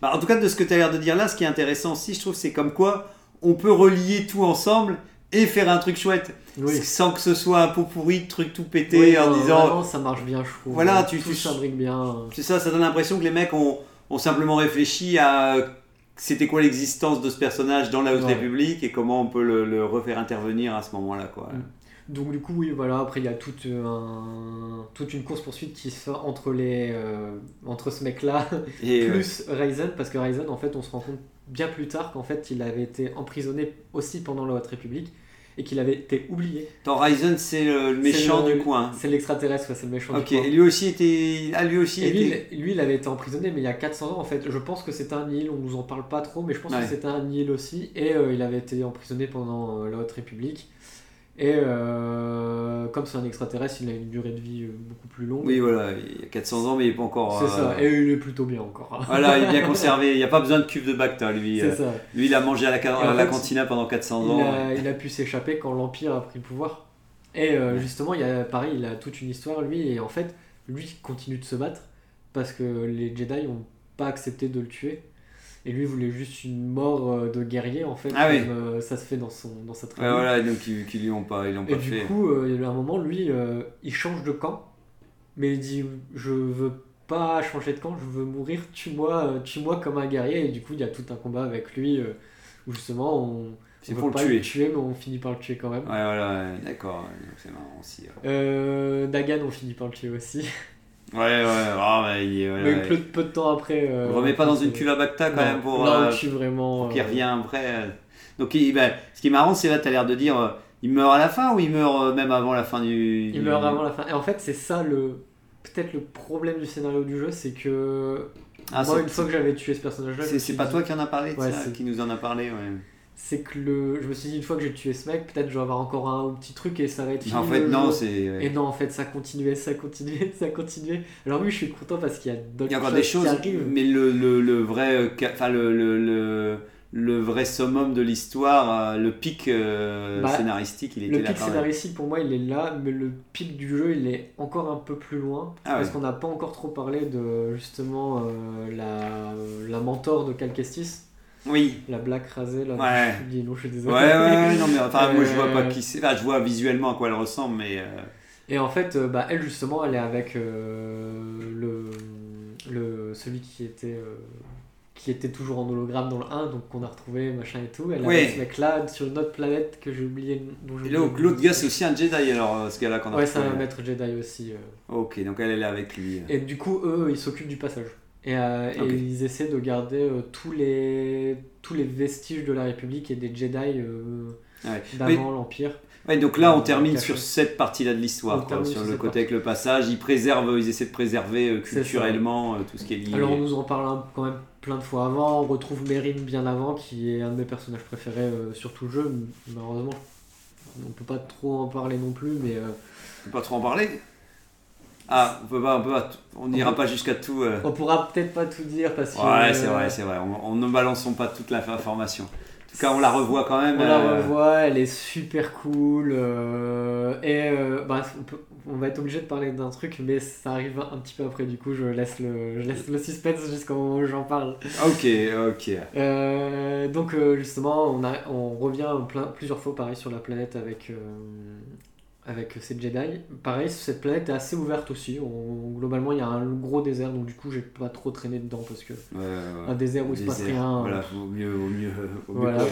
Bah, en tout cas, de ce que tu as l'air de dire là, ce qui est intéressant aussi, je trouve, c'est comme quoi on peut relier tout ensemble et faire un truc chouette.
Oui.
Sans que ce soit un pot pourri, truc tout pété
Oui,
en disant.
vraiment, ça marche bien, je trouve.
Voilà,
tout
tu- tu-
s'imbrique bien.
C'est ça, ça donne l'impression que les mecs ont, ont simplement réfléchi à euh, c'était quoi l'existence de ce personnage dans la Haute
Ouais.
République et comment on peut le, le refaire intervenir à ce moment-là. Quoi.
Mm. Donc du coup, oui, voilà, après il y a toute, euh, un- toute une course-poursuite qui se fait entre, les, euh, entre ce mec-là *laughs*
Et, euh,
plus Ryzen, parce que Ryzen, en fait, on se rend compte bien plus tard qu'en fait, il avait été emprisonné aussi pendant la Haute République et qu'il avait été oublié.
Ryzen, c'est le, méchant
C'est le-
du coin.
C'est l'extraterrestre, ouais, c'est le méchant du coin.
et lui aussi était. Ah, lui aussi
Et
était.
il, lui, il avait été emprisonné, mais il y a 400 ans en fait. Je pense que c'était un Nil, on nous en parle pas trop, mais je pense
Ouais.
que c'était un Nil aussi. Et euh, il avait été emprisonné pendant euh, la Haute République. Et euh, comme c'est un extraterrestre, il a une durée de vie euh, beaucoup plus longue.
Oui, voilà, il y a 400 ans, mais il est pas encore.
C'est
euh,
ça, et il est plutôt bien encore. *laughs*
Voilà, il est bien conservé. Il n'y a pas besoin de cuve de Bacta, lui.
C'est
Euh,
ça.
Lui, il a mangé à la,
en
cantina pendant 400
Il
ans.
a, il a pu s'échapper quand l'Empire a pris le pouvoir. Et euh, justement, il y a, pareil, il a toute une histoire, lui, et en fait, lui continue de se battre parce que les Jedi n'ont pas accepté de le tuer. Et lui voulait juste une mort euh, de guerrier, en fait,
Ah
comme euh, ça se fait dans, son, dans sa tribu.
Voilà, donc ils, lui ont pas, ils l'ont
Et
pas
du
fait.
coup, euh, il y a un moment, lui, il change de camp, mais il dit Je veux pas changer de camp, je veux mourir, tue-moi tue-moi comme un guerrier. Et du coup, il y a tout un combat avec lui où justement, on,
C'est
on
pour
veut
le
pas
tuer.
le tuer, mais on finit par le tuer quand même.
Ouais, voilà, ouais, d'accord, donc c'est marrant aussi.
Euh, Dagan, on finit par le tuer aussi. *laughs*
Ouais, ouais, ah, mais il ouais,
mais
ouais.
peu, peu de temps après. euh,
On remet pas dans une cuve à Bacta quand
Non,
même pour,
là, on
euh,
vraiment.
pour qu'il
euh,
revienne après. euh. Donc, il- ben, ce qui est marrant, c'est là, tu as l'air de dire euh, il meurt à la fin ou il meurt même avant la fin du.
Il meurt avant la fin. Et en fait, c'est ça le, peut-être le problème du scénario du jeu, c'est que
Ah,
moi, une fois que j'avais tué ce personnage-là,
c'est pas toi qui en a parlé,
Ouais,
ça, qui nous en a parlé, ouais.
C'est que le... je me suis dit, une fois que j'ai tué ce mec, peut-être je vais avoir encore un petit truc et ça va être fini.
En fait,
le
non, c'est.
Et non, en fait, ça continuait, ça continuait, *laughs* ça continuait. Alors oui, je suis content parce qu'il y a d'autres
encore des choses,
qui arrivent.
mais le, le, le vrai, euh, enfin le, le, le, le vrai summum de l'histoire, euh, le pic euh,
Bah,
scénaristique, il était
Le
là
pic
quand même.
scénaristique pour moi il est là, mais le pic du jeu il est encore un peu plus loin.
Ah
parce
ouais.
qu'on n'a pas encore trop parlé de justement euh, la, la mentor de Cal Kestis,
Oui.
la Black rasée. Là,
Ouais.
Je non, je suis
Ouais,
désolé.
ouais, ouais, non, mais enfin, moi je vois pas
Euh,
qui c'est. Enfin, je vois visuellement à quoi elle ressemble, mais. euh,
Et en fait, euh, bah, elle justement, elle est avec le, le, celui qui était, qui était toujours en hologramme dans le 1, donc qu'on a retrouvé, machin et tout. Elle est
Ouais.
avec ce mec-là sur une autre planète que j'ai oublié. dont
Et là, l'autre gars, c'est aussi un Jedi alors, ce gars-là qu'on a
Ouais, c'est un maître Jedi aussi. euh.
Ok, donc elle, elle est avec lui.
Et du coup, eux, ils s'occupent du passage. Et, euh, et ils essaient de garder euh, tous, les, tous les vestiges de la République et des Jedi euh,
Ouais.
d'avant l'Empire.
Ouais, donc là, on
Euh,
termine sur cette partie-là de
On
l'histoire, sur le côté avec le passage. Ils préservent, ils essaient de préserver culturellement tout ce qui est lié.
Alors, on nous en parle quand même plein de fois avant. On retrouve Mérine bien avant, qui est un de mes personnages préférés sur tout le jeu. Malheureusement, on peut pas trop en parler non plus, mais.
On peut pas trop en parler Ah, on peut pas, on peut pas, on n'ira pas jusqu'à tout. euh.
on pourra peut-être pas tout dire parce que.
Ouais, c'est
euh,
vrai, c'est vrai. On, on ne balançons pas toute l'information. En tout cas, on la revoit quand même.
On la
euh,
revoit, elle est super cool. euh, et bref, on, peut- on va être obligé de parler d'un truc, mais ça arrive un petit peu après. Du coup, je laisse le, je laisse le suspense jusqu'au moment où j'en parle.
Ok, ok.
Donc, justement, on, a, on revient plein, plusieurs fois pareil sur la planète avec, avec ces Jedi. Pareil, cette planète est assez ouverte aussi. On- globalement, il y a un gros désert, donc du coup, j'ai pas trop traîné dedans parce que
Ouais, ouais,
un désert où il se passe rien.
Voilà, vaut mieux, vaut mieux, vaut mieux
Voilà.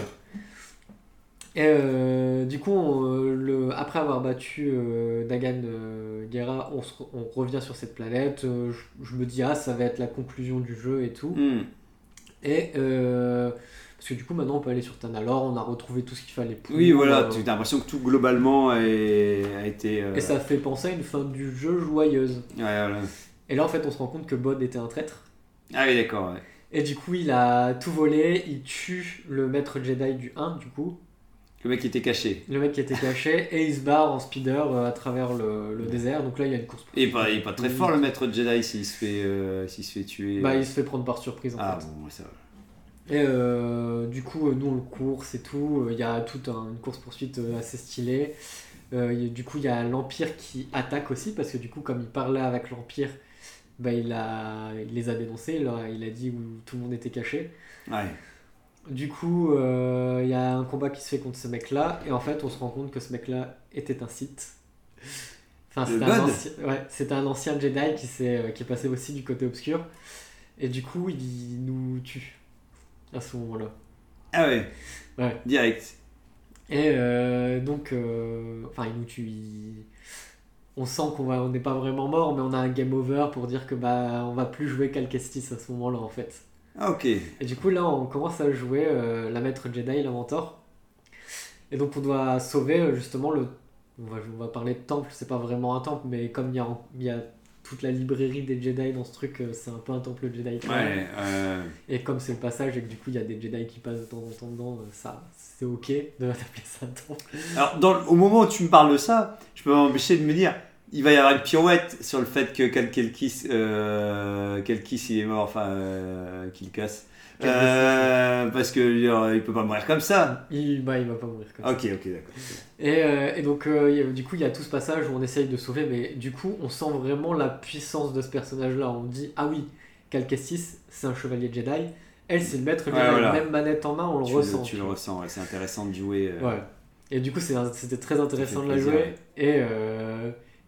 Et euh, du coup, on, le, après avoir battu euh, Dagan euh, Guerra, on, se on revient sur cette planète. Euh, je, je me dis, ah, ça va être la conclusion du jeu et tout.
Hmm.
Et euh, parce que du coup, maintenant, on peut aller sur Tanalor, on a retrouvé tout ce qu'il fallait pour.
Oui, voilà,
euh,
tu as l'impression que tout globalement est- a été. euh,
Et ça fait penser à une fin du jeu joyeuse.
Ouais, voilà.
Et là, en fait, on se rend compte que Bod était un traître.
Ah oui, d'accord. ouais.
Et du coup, il a tout volé, il tue le maître Jedi du 1, du coup.
Le mec était caché.
Le mec qui était caché, et il se barre en speeder euh, à travers le, le désert. Donc là, il y a une course.
Et il est pas très fort le maître Jedi s'il se fait, euh, s'il se fait tuer.
Bah, il se fait prendre par surprise en
Ah
fait.
bon, ouais, ça va.
Et euh, du coup, euh, nous on le course et tout. Euh, Il y a toute un- une course poursuite assez stylée. Euh, il a- du coup, il y a l'Empire qui attaque aussi parce que du coup, comme il parlait avec l'Empire, bah, il, a, il les a dénoncés. Là, il a dit où tout le monde était caché.
Ouais.
Du coup, euh, il y a un combat qui se fait contre ce mec-là, et en fait, on se rend compte que ce mec-là était un Sith. Enfin, c'était un, ouais, un ancien Jedi qui, s'est, euh, qui est passé aussi du côté obscur, et du coup, il nous tue à ce moment-là.
Ah ouais.
Ouais.
Direct.
Et euh, donc, euh, enfin, il nous tue. il- On sent qu'on n'est pas vraiment mort, mais on a un game over pour dire que bah, on va plus jouer Cal Kestis à ce moment-là, en fait.
Ah, ok.
Et du coup, là, on commence à jouer euh, la maître Jedi, la mentor. Et donc, on doit sauver justement le. On va, on va parler de temple, c'est pas vraiment un temple, mais comme il y a, il y a toute la librairie des Jedi dans ce truc, euh, c'est un peu un temple Jedi.
Ouais. euh,
Et comme c'est le passage et que du coup, il y a des Jedi qui passent de temps en temps dedans, euh, ça, c'est ok de *laughs* d'appeler ça un temple.
Alors, dans, au moment où tu me parles de ça, je peux m'empêcher de me dire, il va y avoir une pirouette sur le fait que Kelkis, euh, Kelkis, il est mort, enfin, euh, qu'il casse. Euh, parce que genre, il peut pas mourir comme ça.
Il, bah, il va pas mourir comme ça.
Ok, ok, d'accord.
Et, euh, et donc, euh, du coup, il y a tout ce passage où on essaye de sauver, mais du coup, on sent vraiment la puissance de ce personnage-là. On dit, ah oui, Cal Kestis, c'est un chevalier Jedi. Elle, c'est le maître.
Ouais, voilà.
Même manette en main, on le
tu,
ressent.
tu le ressens, ouais, c'est intéressant de jouer.
Ouais. Et du coup, c'était très intéressant de la
plaisir,
jouer. Et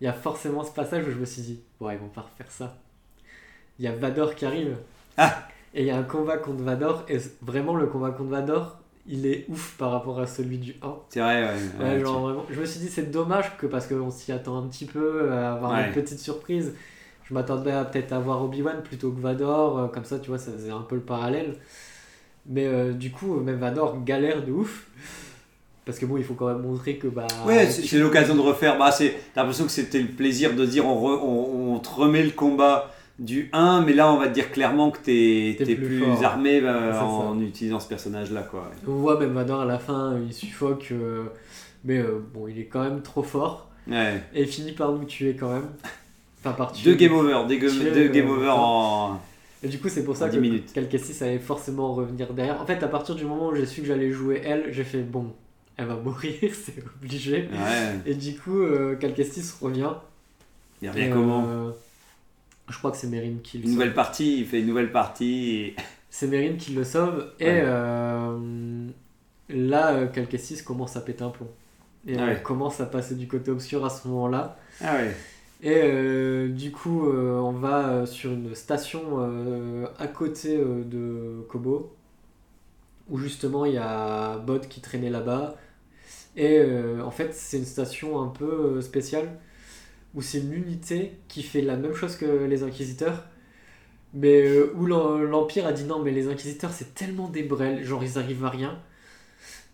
il y a forcément ce passage où je me suis dit, ouais, ils vont pas refaire ça. Il y a Vador qui arrive.
Ah
Et il y a un combat contre Vador. Et vraiment, le combat contre Vador, il est ouf par rapport à celui du 1.
C'est vrai, ouais.
Ouais,
ouais,
genre vraiment, je me suis dit c'est dommage que parce qu'on s'y attend un petit peu à avoir
Ouais.
une petite surprise. Je m'attendais à peut-être avoir Obi-Wan plutôt que Vador, euh, comme ça tu vois ça faisait un peu le parallèle. Mais euh, du coup même Vador galère de ouf Parce que bon, il faut quand même montrer que bah.
Ouais, c'est c'est l'occasion de refaire. Bah, c'est, t'as l'impression que c'était le plaisir de dire on, re- on, on te remet le combat du 1, mais là on va te dire clairement que t'es,
t'es plus
armé bah,
ça.
en utilisant ce personnage-là. Quoi.
On voit même Vador à la fin, il suffoque, euh, mais euh, bon, il est quand même trop fort.
Ouais.
Et il finit par nous tuer quand même. Enfin, par tuer.
Deux game over, deux, game-
Tuer,
deux
euh,
game over en.
Et du coup, c'est pour ça que
10 minutes.
Calcassis allait forcément revenir derrière. En fait, à partir du moment où j'ai su que j'allais jouer elle, j'ai fait bon, elle va *laughs* mourir, c'est obligé.
Ouais.
Et du coup, euh, revient.
Il revient comment
euh, Je crois que c'est Mérine qui le
Une
sauve.
nouvelle partie, il fait une nouvelle partie. et- *laughs*
C'est Mérine qui le sauve. Et
Ouais.
euh, là, euh, Calcassis commence à péter un plomb. Et
Ah
on
ouais.
commence à passer du côté obscur à ce moment-là.
Ah ouais.
Et euh, du coup, euh, on va euh, sur une station euh, à côté euh, de Kobo, où justement il y a Bod qui traînait là-bas. Et euh, en fait, c'est une station un peu euh, spéciale, où c'est une unité qui fait la même chose que les Inquisiteurs, mais euh, où l'em- l'Empire a dit non, mais les Inquisiteurs c'est tellement des brels, genre ils arrivent à rien.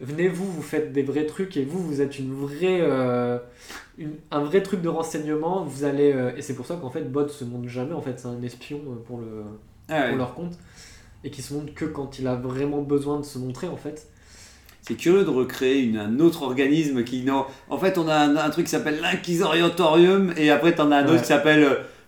Venez vous, vous faites des vrais trucs et vous, vous êtes une vraie, euh, une- un vrai truc de renseignement. Vous allez euh, et c'est pour ça qu'en fait Bod se montre jamais. En fait, c'est un espion pour le
Ah ouais.
pour leur compte et qui se montre que quand il a vraiment besoin de se montrer en fait.
C'est curieux de recréer une, un autre organisme qui. Non, en fait, on a un, un truc qui s'appelle l'Inquisoriatorium et après, t'en as un
Ouais.
autre qui s'appelle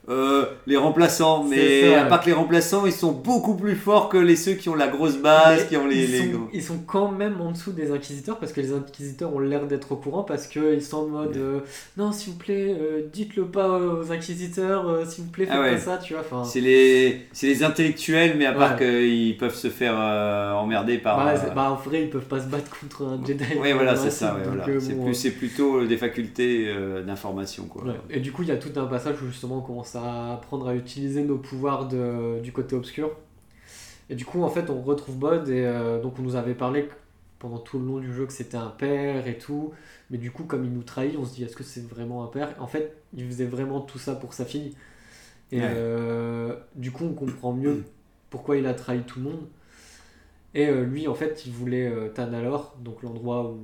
euh, les remplaçants. Mais
ça,
à part que les remplaçants, ils sont beaucoup plus forts que les ceux qui ont la grosse base,
Mais
qui ont les.
ils,
les
sont,
gros-
ils sont quand même en dessous des inquisiteurs parce que les inquisiteurs ont l'air d'être au courant parce qu'ils sont en mode euh, non s'il vous plaît euh, dites-le pas aux inquisiteurs s'il vous plaît faites
Ah ouais.
pas ça tu vois enfin
C'est les, les intellectuels, mais à part
Ouais.
qu'ils peuvent se faire emmerder par.
bah, bah, en vrai ils peuvent pas se battre contre un Jedi
ouais, voilà, c'est ça. ouais, voilà. c'est,
bon,
plus, c'est plutôt des facultés d'information. Quoi.
Et du coup, il y a tout un passage où justement on commence à apprendre à utiliser nos pouvoirs de- du côté obscur. Et du coup, en fait, on retrouve Bod et euh, donc on nous avait parlé pendant tout le long du jeu que c'était un père et tout. Mais du coup, comme il nous trahit, on se dit est-ce que c'est vraiment un père? En fait, il faisait vraiment tout ça pour sa fille. Et
Ouais.
euh, du coup, on comprend mieux *clears throat* pourquoi il a trahi tout le monde. Et euh, lui, en fait, il voulait euh, Tanalor, donc l'endroit où,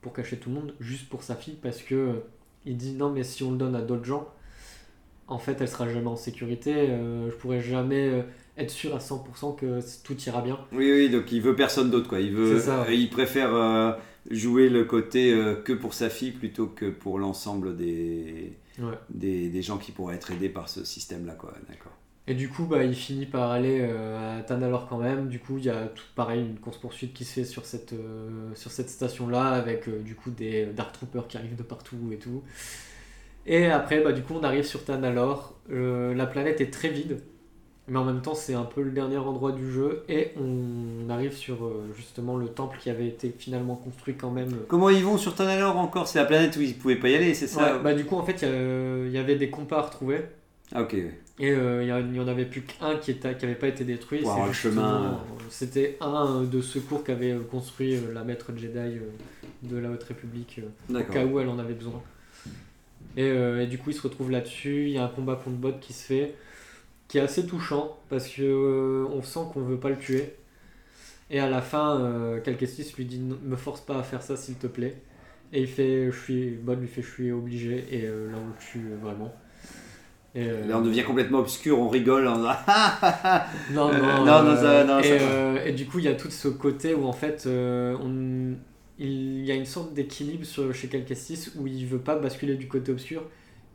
pour cacher tout le monde, juste pour sa fille, parce que il dit non, mais si on le donne à d'autres gens, en fait, elle sera jamais en sécurité. euh, je pourrai jamais euh, être sûr à 100% que tout ira bien.
Oui, oui, donc il veut personne d'autre, quoi. Il veut,
ça, ouais.
il préfère euh, jouer le côté euh, que pour sa fille plutôt que pour l'ensemble des,
Ouais.
des, des gens qui pourraient être aidés par ce système-là, quoi. D'accord.
Et du coup, bah, il finit par aller euh, à Tanalor quand même. Du coup, il y a tout pareil, une course-poursuite qui se fait sur cette, sur cette station-là, avec du coup des Dark Troopers qui arrivent de partout et tout. Et après, bah, du coup, on arrive sur Tanalor. Euh, la planète est très vide, mais en même temps, c'est un peu le dernier endroit du jeu. Et on arrive sur euh, justement le temple qui avait été finalement construit quand même.
Comment ils vont sur Tanalor encore? C'est la planète où ils pouvaient pas y aller, c'est ça?
Ouais, bah, du coup, en fait, il y avait des compas à retrouver.
Ah, ok.
Et euh, il y a- il y en avait plus qu'un qui était- qui avait pas été détruit.
Avoir le chemin.
euh, C'était un euh, de secours qu'avait euh, construit euh, la maître Jedi euh, de la Haute République euh, au cas où elle en avait besoin. Et, euh, et du coup, il se retrouve là-dessus. Il y a un combat contre bot qui se fait, qui est assez touchant parce que euh, on sent qu'on veut pas le tuer. Et à la fin, euh, lui dit Ne me force pas à faire ça, s'il te plaît. Et il fait, je suis, Bot lui fait, je suis obligé. Et euh, là, on le tue vraiment. Et,
Là, on devient complètement obscur, on rigole. On... *laughs*
non, non,
non, non, ça- non,
et,
ça
et du coup, il y a tout ce côté où en fait, on- il y a une sorte d'équilibre chez Calcastis où il veut pas basculer du côté obscur,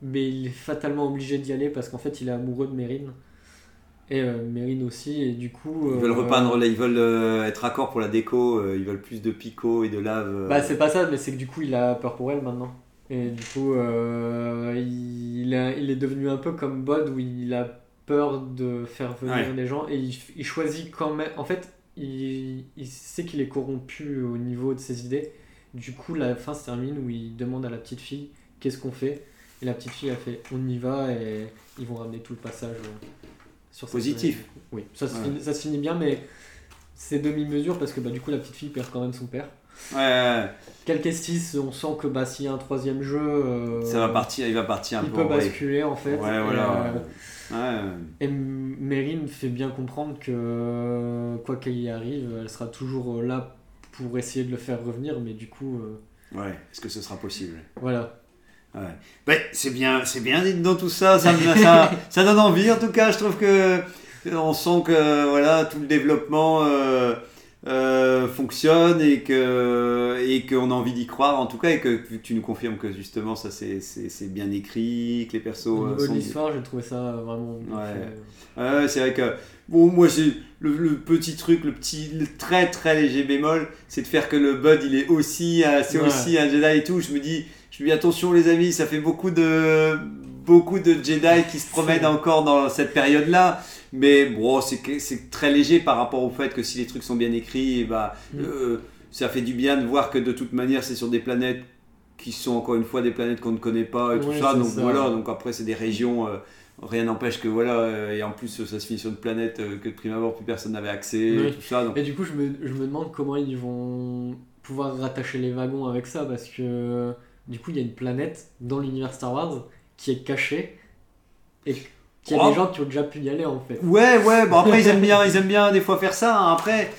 mais il est fatalement obligé d'y aller parce qu'en fait, il est amoureux de Mérine. Et euh, Mérine aussi, et du coup.
Ils veulent
euh,
repeindre, ils veulent euh, être raccord pour la déco, euh, ils veulent plus de picots et de lave.
Bah, c'est pas ça, mais c'est que du coup, il a peur pour elle maintenant. Et du coup, il, a- il est devenu un peu comme Bod où il a peur de faire venir
Ouais.
des gens et il, il choisit quand même. En fait, il, il sait qu'il est corrompu au niveau de ses idées. Du coup, la fin se termine où il demande à la petite fille qu'est-ce qu'on fait? Et la petite fille a fait on y va et ils vont ramener tout le passage euh, sur
Positif.
Oui, ça se,
Ouais.
finit, ça se finit bien, mais c'est demi-mesure parce que bah, du coup, la petite fille perd quand même son père.
Ouais, ouais,
Calcastis, on sent que bah, s'il y a un troisième jeu, euh,
ça va partir, il va partir un
il
peu.
peut
en vrille.
basculer en fait.
Voilà.
euh,
Ouais.
et Mérine fait bien comprendre que euh, quoi qu'il y arrive, elle sera toujours euh, là pour essayer de le faire revenir, mais du coup, euh,
Ouais, est-ce que ce sera possible?
Voilà.
Ouais. Ben, c'est bien, c'est bien dit dans tout ça, ça, ça, *laughs* ça donne envie en tout cas. Je trouve que on sent que voilà tout le développement euh, euh, fonctionne et que et qu'on a envie d'y croire en tout cas et que tu nous confirmes que justement ça c'est, c'est, c'est bien écrit, que les persos
Au
euh,
niveau de l'histoire, j'ai trouvé ça vraiment. bien
Ouais. Ouais, c'est vrai que bon, moi c'est le, le petit truc, le petit, le très très léger bémol, c'est de faire que le Bud il est aussi, euh, c'est
Ouais.
aussi un Jedi et tout. Je me dis, je me dis attention les amis, ça fait beaucoup de beaucoup de Jedi qui se promènent encore dans cette période-là. Mais bon, c'est très léger par rapport au fait que si les trucs sont bien écrits, et bah,
Mm.
euh, ça fait du bien de voir que de toute manière c'est sur des planètes qui sont encore une fois des planètes qu'on ne connaît pas et tout
Ouais,
ça. Donc
ça.
voilà, donc après c'est des régions. euh, Rien n'empêche que voilà, euh, et en plus ça se finit sur une planète que de prime abord plus personne n'avait accès,
Oui.
tout ça. Donc,
Et du coup, je me, je me demande comment ils vont pouvoir rattacher les wagons avec ça, parce que du coup, il y a une planète dans l'univers Star Wars qui est cachée et qu'il y a
Oh.
des gens qui ont déjà pu y aller en fait.
Ouais, ouais, bon après ils aiment bien, ils aiment bien des fois faire ça. hein. Après,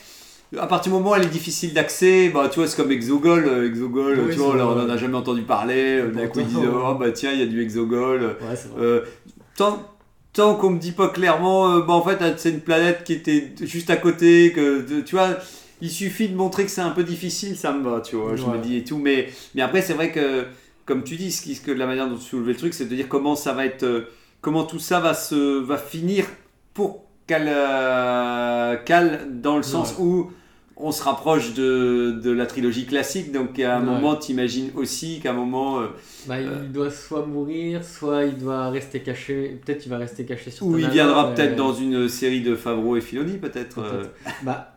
à partir du moment où elle est difficile d'accès, bah tu vois, c'est comme Exogol. euh, Exogol,
Oui,
tu vois, on
vrai.
en a jamais entendu parler. euh, D'un coup ils disent, oh bah tiens, il y a du Exogol.
Ouais.
Euh, tant tant qu'on me dit pas clairement, euh, bah en fait c'est une planète qui était juste à côté, que tu vois, il suffit de montrer que c'est un peu difficile, ça me va, tu vois, je me dis et tout. Mais, mais après c'est vrai que, comme tu dis, ce que la manière dont tu soulevais le truc, c'est de dire comment ça va être, comment tout ça va se, va finir pour qu'elle euh, dans le sens où on se rapproche de, de la trilogie classique, donc à un
Ouais.
moment, t'imagines aussi qu'à un moment, euh,
Bah, il doit soit mourir, soit il doit rester caché. Peut-être il va rester caché sur
Ou il viendra peut-être dans une série de Favreau et Filoni, peut-être. euh,
Peut-être. Bah,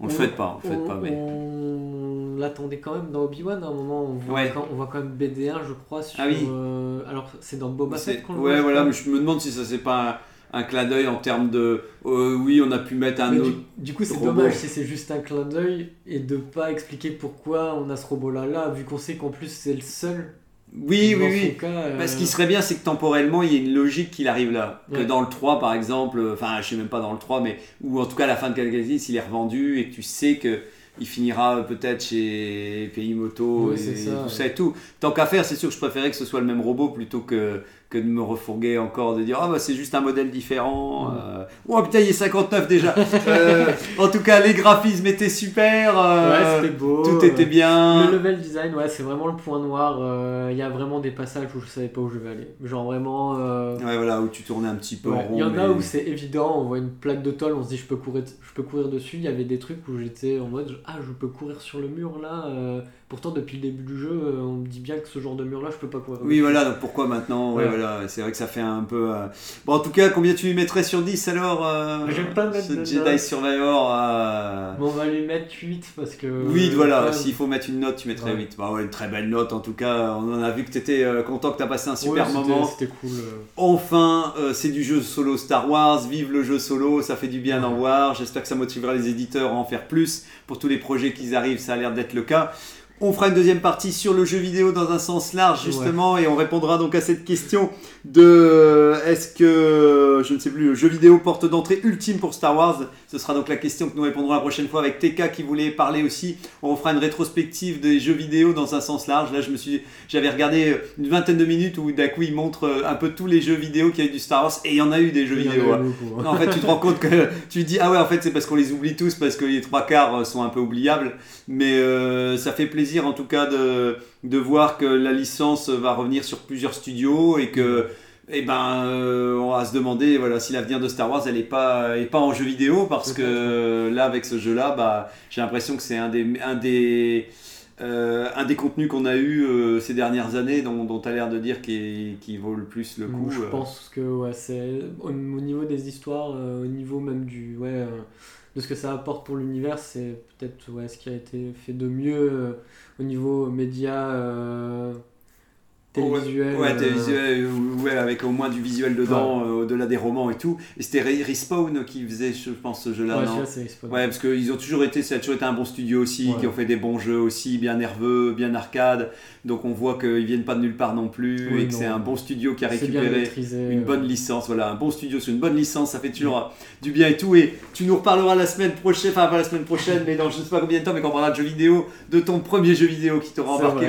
on le souhaite pas, on le souhaite
on-
pas, mais.
on l'attendait quand même dans Obi-Wan à un moment. On voit,
Ouais.
quand, on voit quand même BD1, je crois. Sur,
Ah oui.
euh, alors, c'est dans Boba Fett qu'on le
ouais,
voit, je
voilà, mais je me demande si ça c'est pas un, un clin d'œil en termes de. euh, oui, on a pu mettre un
Mais
autre.
du, du coup, c'est dommage si c'est juste un clin d'œil et de pas expliquer pourquoi on a ce robot-là là, vu qu'on sait qu'en plus c'est le seul.
Oui,
dans
oui, oui.
cas, euh,
Bah, ce qui serait bien, c'est que temporellement, il y ait une logique qu'il arrive là. Que dans le 3, par exemple, euh, enfin, je sais même pas dans le 3, mais. Ou en tout cas, à la fin de Calgasis, il est revendu et que tu sais que. Il finira peut-être chez Pays Moto
Oui,
et
ça,
tout
ouais.
ça et tout. Tant qu'à faire, c'est sûr que je préférais que ce soit le même robot plutôt que, que de me refourguer encore, de dire Ah bah c'est juste un modèle différent. Euh. Oh putain, il est 59 déjà. *laughs* Euh, en tout cas, les graphismes étaient super. euh,
Ouais, c'était beau.
tout était bien.
Le level design, ouais, c'est vraiment le point noir. euh, Il y a vraiment des passages où je savais pas où je vais aller. Genre vraiment.
Ouais, voilà, où tu tournais un petit peu
ouais,
en rond.
Il y en a où c'est évident, on voit une plaque de tôle, on se dit je peux courir, je peux courir dessus. Il y avait des trucs où j'étais en mode ah je peux courir sur le mur là. Pourtant depuis le début du jeu, euh, on me dit bien que ce genre de mur là je peux pas courir.
Oui, voilà, donc pourquoi maintenant Ouais,
Ouais.
voilà, c'est vrai que ça fait un peu. euh, Bon, en tout cas, combien tu lui mettrais sur 10 alors euh,
J'aime pas mettre
ce
de
Jedi
note.
Survivor euh,
Bon, on va lui mettre 8 parce que.
8, voilà,
ouais,
s'il faut mettre une note, tu mettrais
Ouais.
8. Bah ouais, une très belle note en tout cas. On en a vu que tu étais content que tu as passé un super moment.
C'était cool.
Enfin, c'est du jeu solo Star Wars, vive le jeu solo, ça fait du bien d'en voir. J'espère que ça motivera les éditeurs à en faire plus. Pour tous les projets qui arrivent, ça a l'air d'être le cas. On fera une deuxième partie sur le jeu vidéo dans un sens large, justement, et on répondra donc à cette question de euh, est-ce que, je ne sais plus, le jeu vidéo porte d'entrée ultime pour Star Wars Ce sera donc la question que nous répondrons la prochaine fois avec TK qui voulait parler aussi. On fera une rétrospective des jeux vidéo dans un sens large. Là, je me suis, j'avais regardé une vingtaine de minutes où d'un coup il montre euh, un peu tous les jeux vidéo qu'il y a eu du Star Wars, et il y en a eu des jeux
Il en
vidéo. hein.
beaucoup, hein.
En fait, tu te rends compte que tu dis ah ouais, en fait, c'est parce qu'on les oublie tous parce que les trois quarts euh, sont un peu oubliables. Mais euh, ça fait plaisir en tout cas de, de voir que la licence va revenir sur plusieurs studios et que eh ben, euh, on va se demander voilà, si l'avenir de Star Wars elle est pas, est pas en jeu vidéo parce que là avec ce jeu là bah, j'ai l'impression que c'est un des, un des, euh, un des contenus qu'on a eu euh, ces dernières années dont tu as l'air de dire qui, qui vaut le plus le coup.
Je pense que ouais, c'est au, au niveau des histoires, au niveau même du ouais, ce que ça apporte pour l'univers, c'est peut-être ce qui a été fait de mieux euh, au niveau média, euh, télévisuel.
Ouais, télévisuel, euh, ouais, avec au moins du visuel dedans, euh, au-delà des romans et tout. Et c'était Re- Respawn qui faisait, je pense, ce jeu-là,
ouais,
non
celui-là, c'est Respawn.
Ouais, parce qu'ils ont toujours été, ça a toujours été un bon studio aussi,
Ouais.
qui ont fait des bons jeux aussi, bien nerveux, bien arcade. Donc on voit qu'ils viennent pas de nulle part non plus
Oui,
et que
non.
c'est un bon studio qui a récupéré
maîtrisé.
une
euh,
bonne licence. Voilà, un bon studio sur une bonne licence, ça fait toujours du bien et tout. Et tu nous reparleras la semaine prochaine, enfin pas la semaine prochaine, mais dans je sais pas combien de temps, mais quand on parlera de jeux vidéo, de ton premier jeu vidéo qui t'aura embarqué.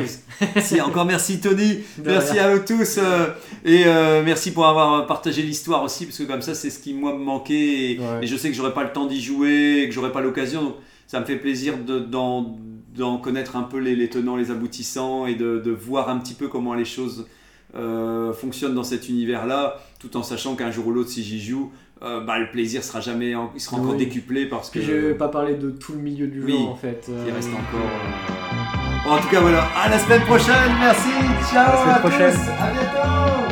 Si, encore merci Tony, merci
rien.
à vous tous euh, et euh, merci pour avoir partagé l'histoire aussi, parce que comme ça c'est ce qui moi me manquait et,
Ouais.
et je sais que j'aurais pas le temps d'y jouer et que j'aurais pas l'occasion. Donc ça me fait plaisir de- d'en connaître un peu les, les tenants, les aboutissants et de, de voir un petit peu comment les choses euh, fonctionnent dans cet univers-là, tout en sachant qu'un jour ou l'autre, si j'y joue, euh, bah, le plaisir sera jamais, en- il sera encore
Oui.
décuplé parce que
je vais pas parler de tout le milieu du
Oui.
jeu en fait.
il
euh,
reste encore. Bon, en tout cas, voilà. À la semaine prochaine. Merci. Ciao.
À la semaine
à
prochaine.
tous. À bientôt.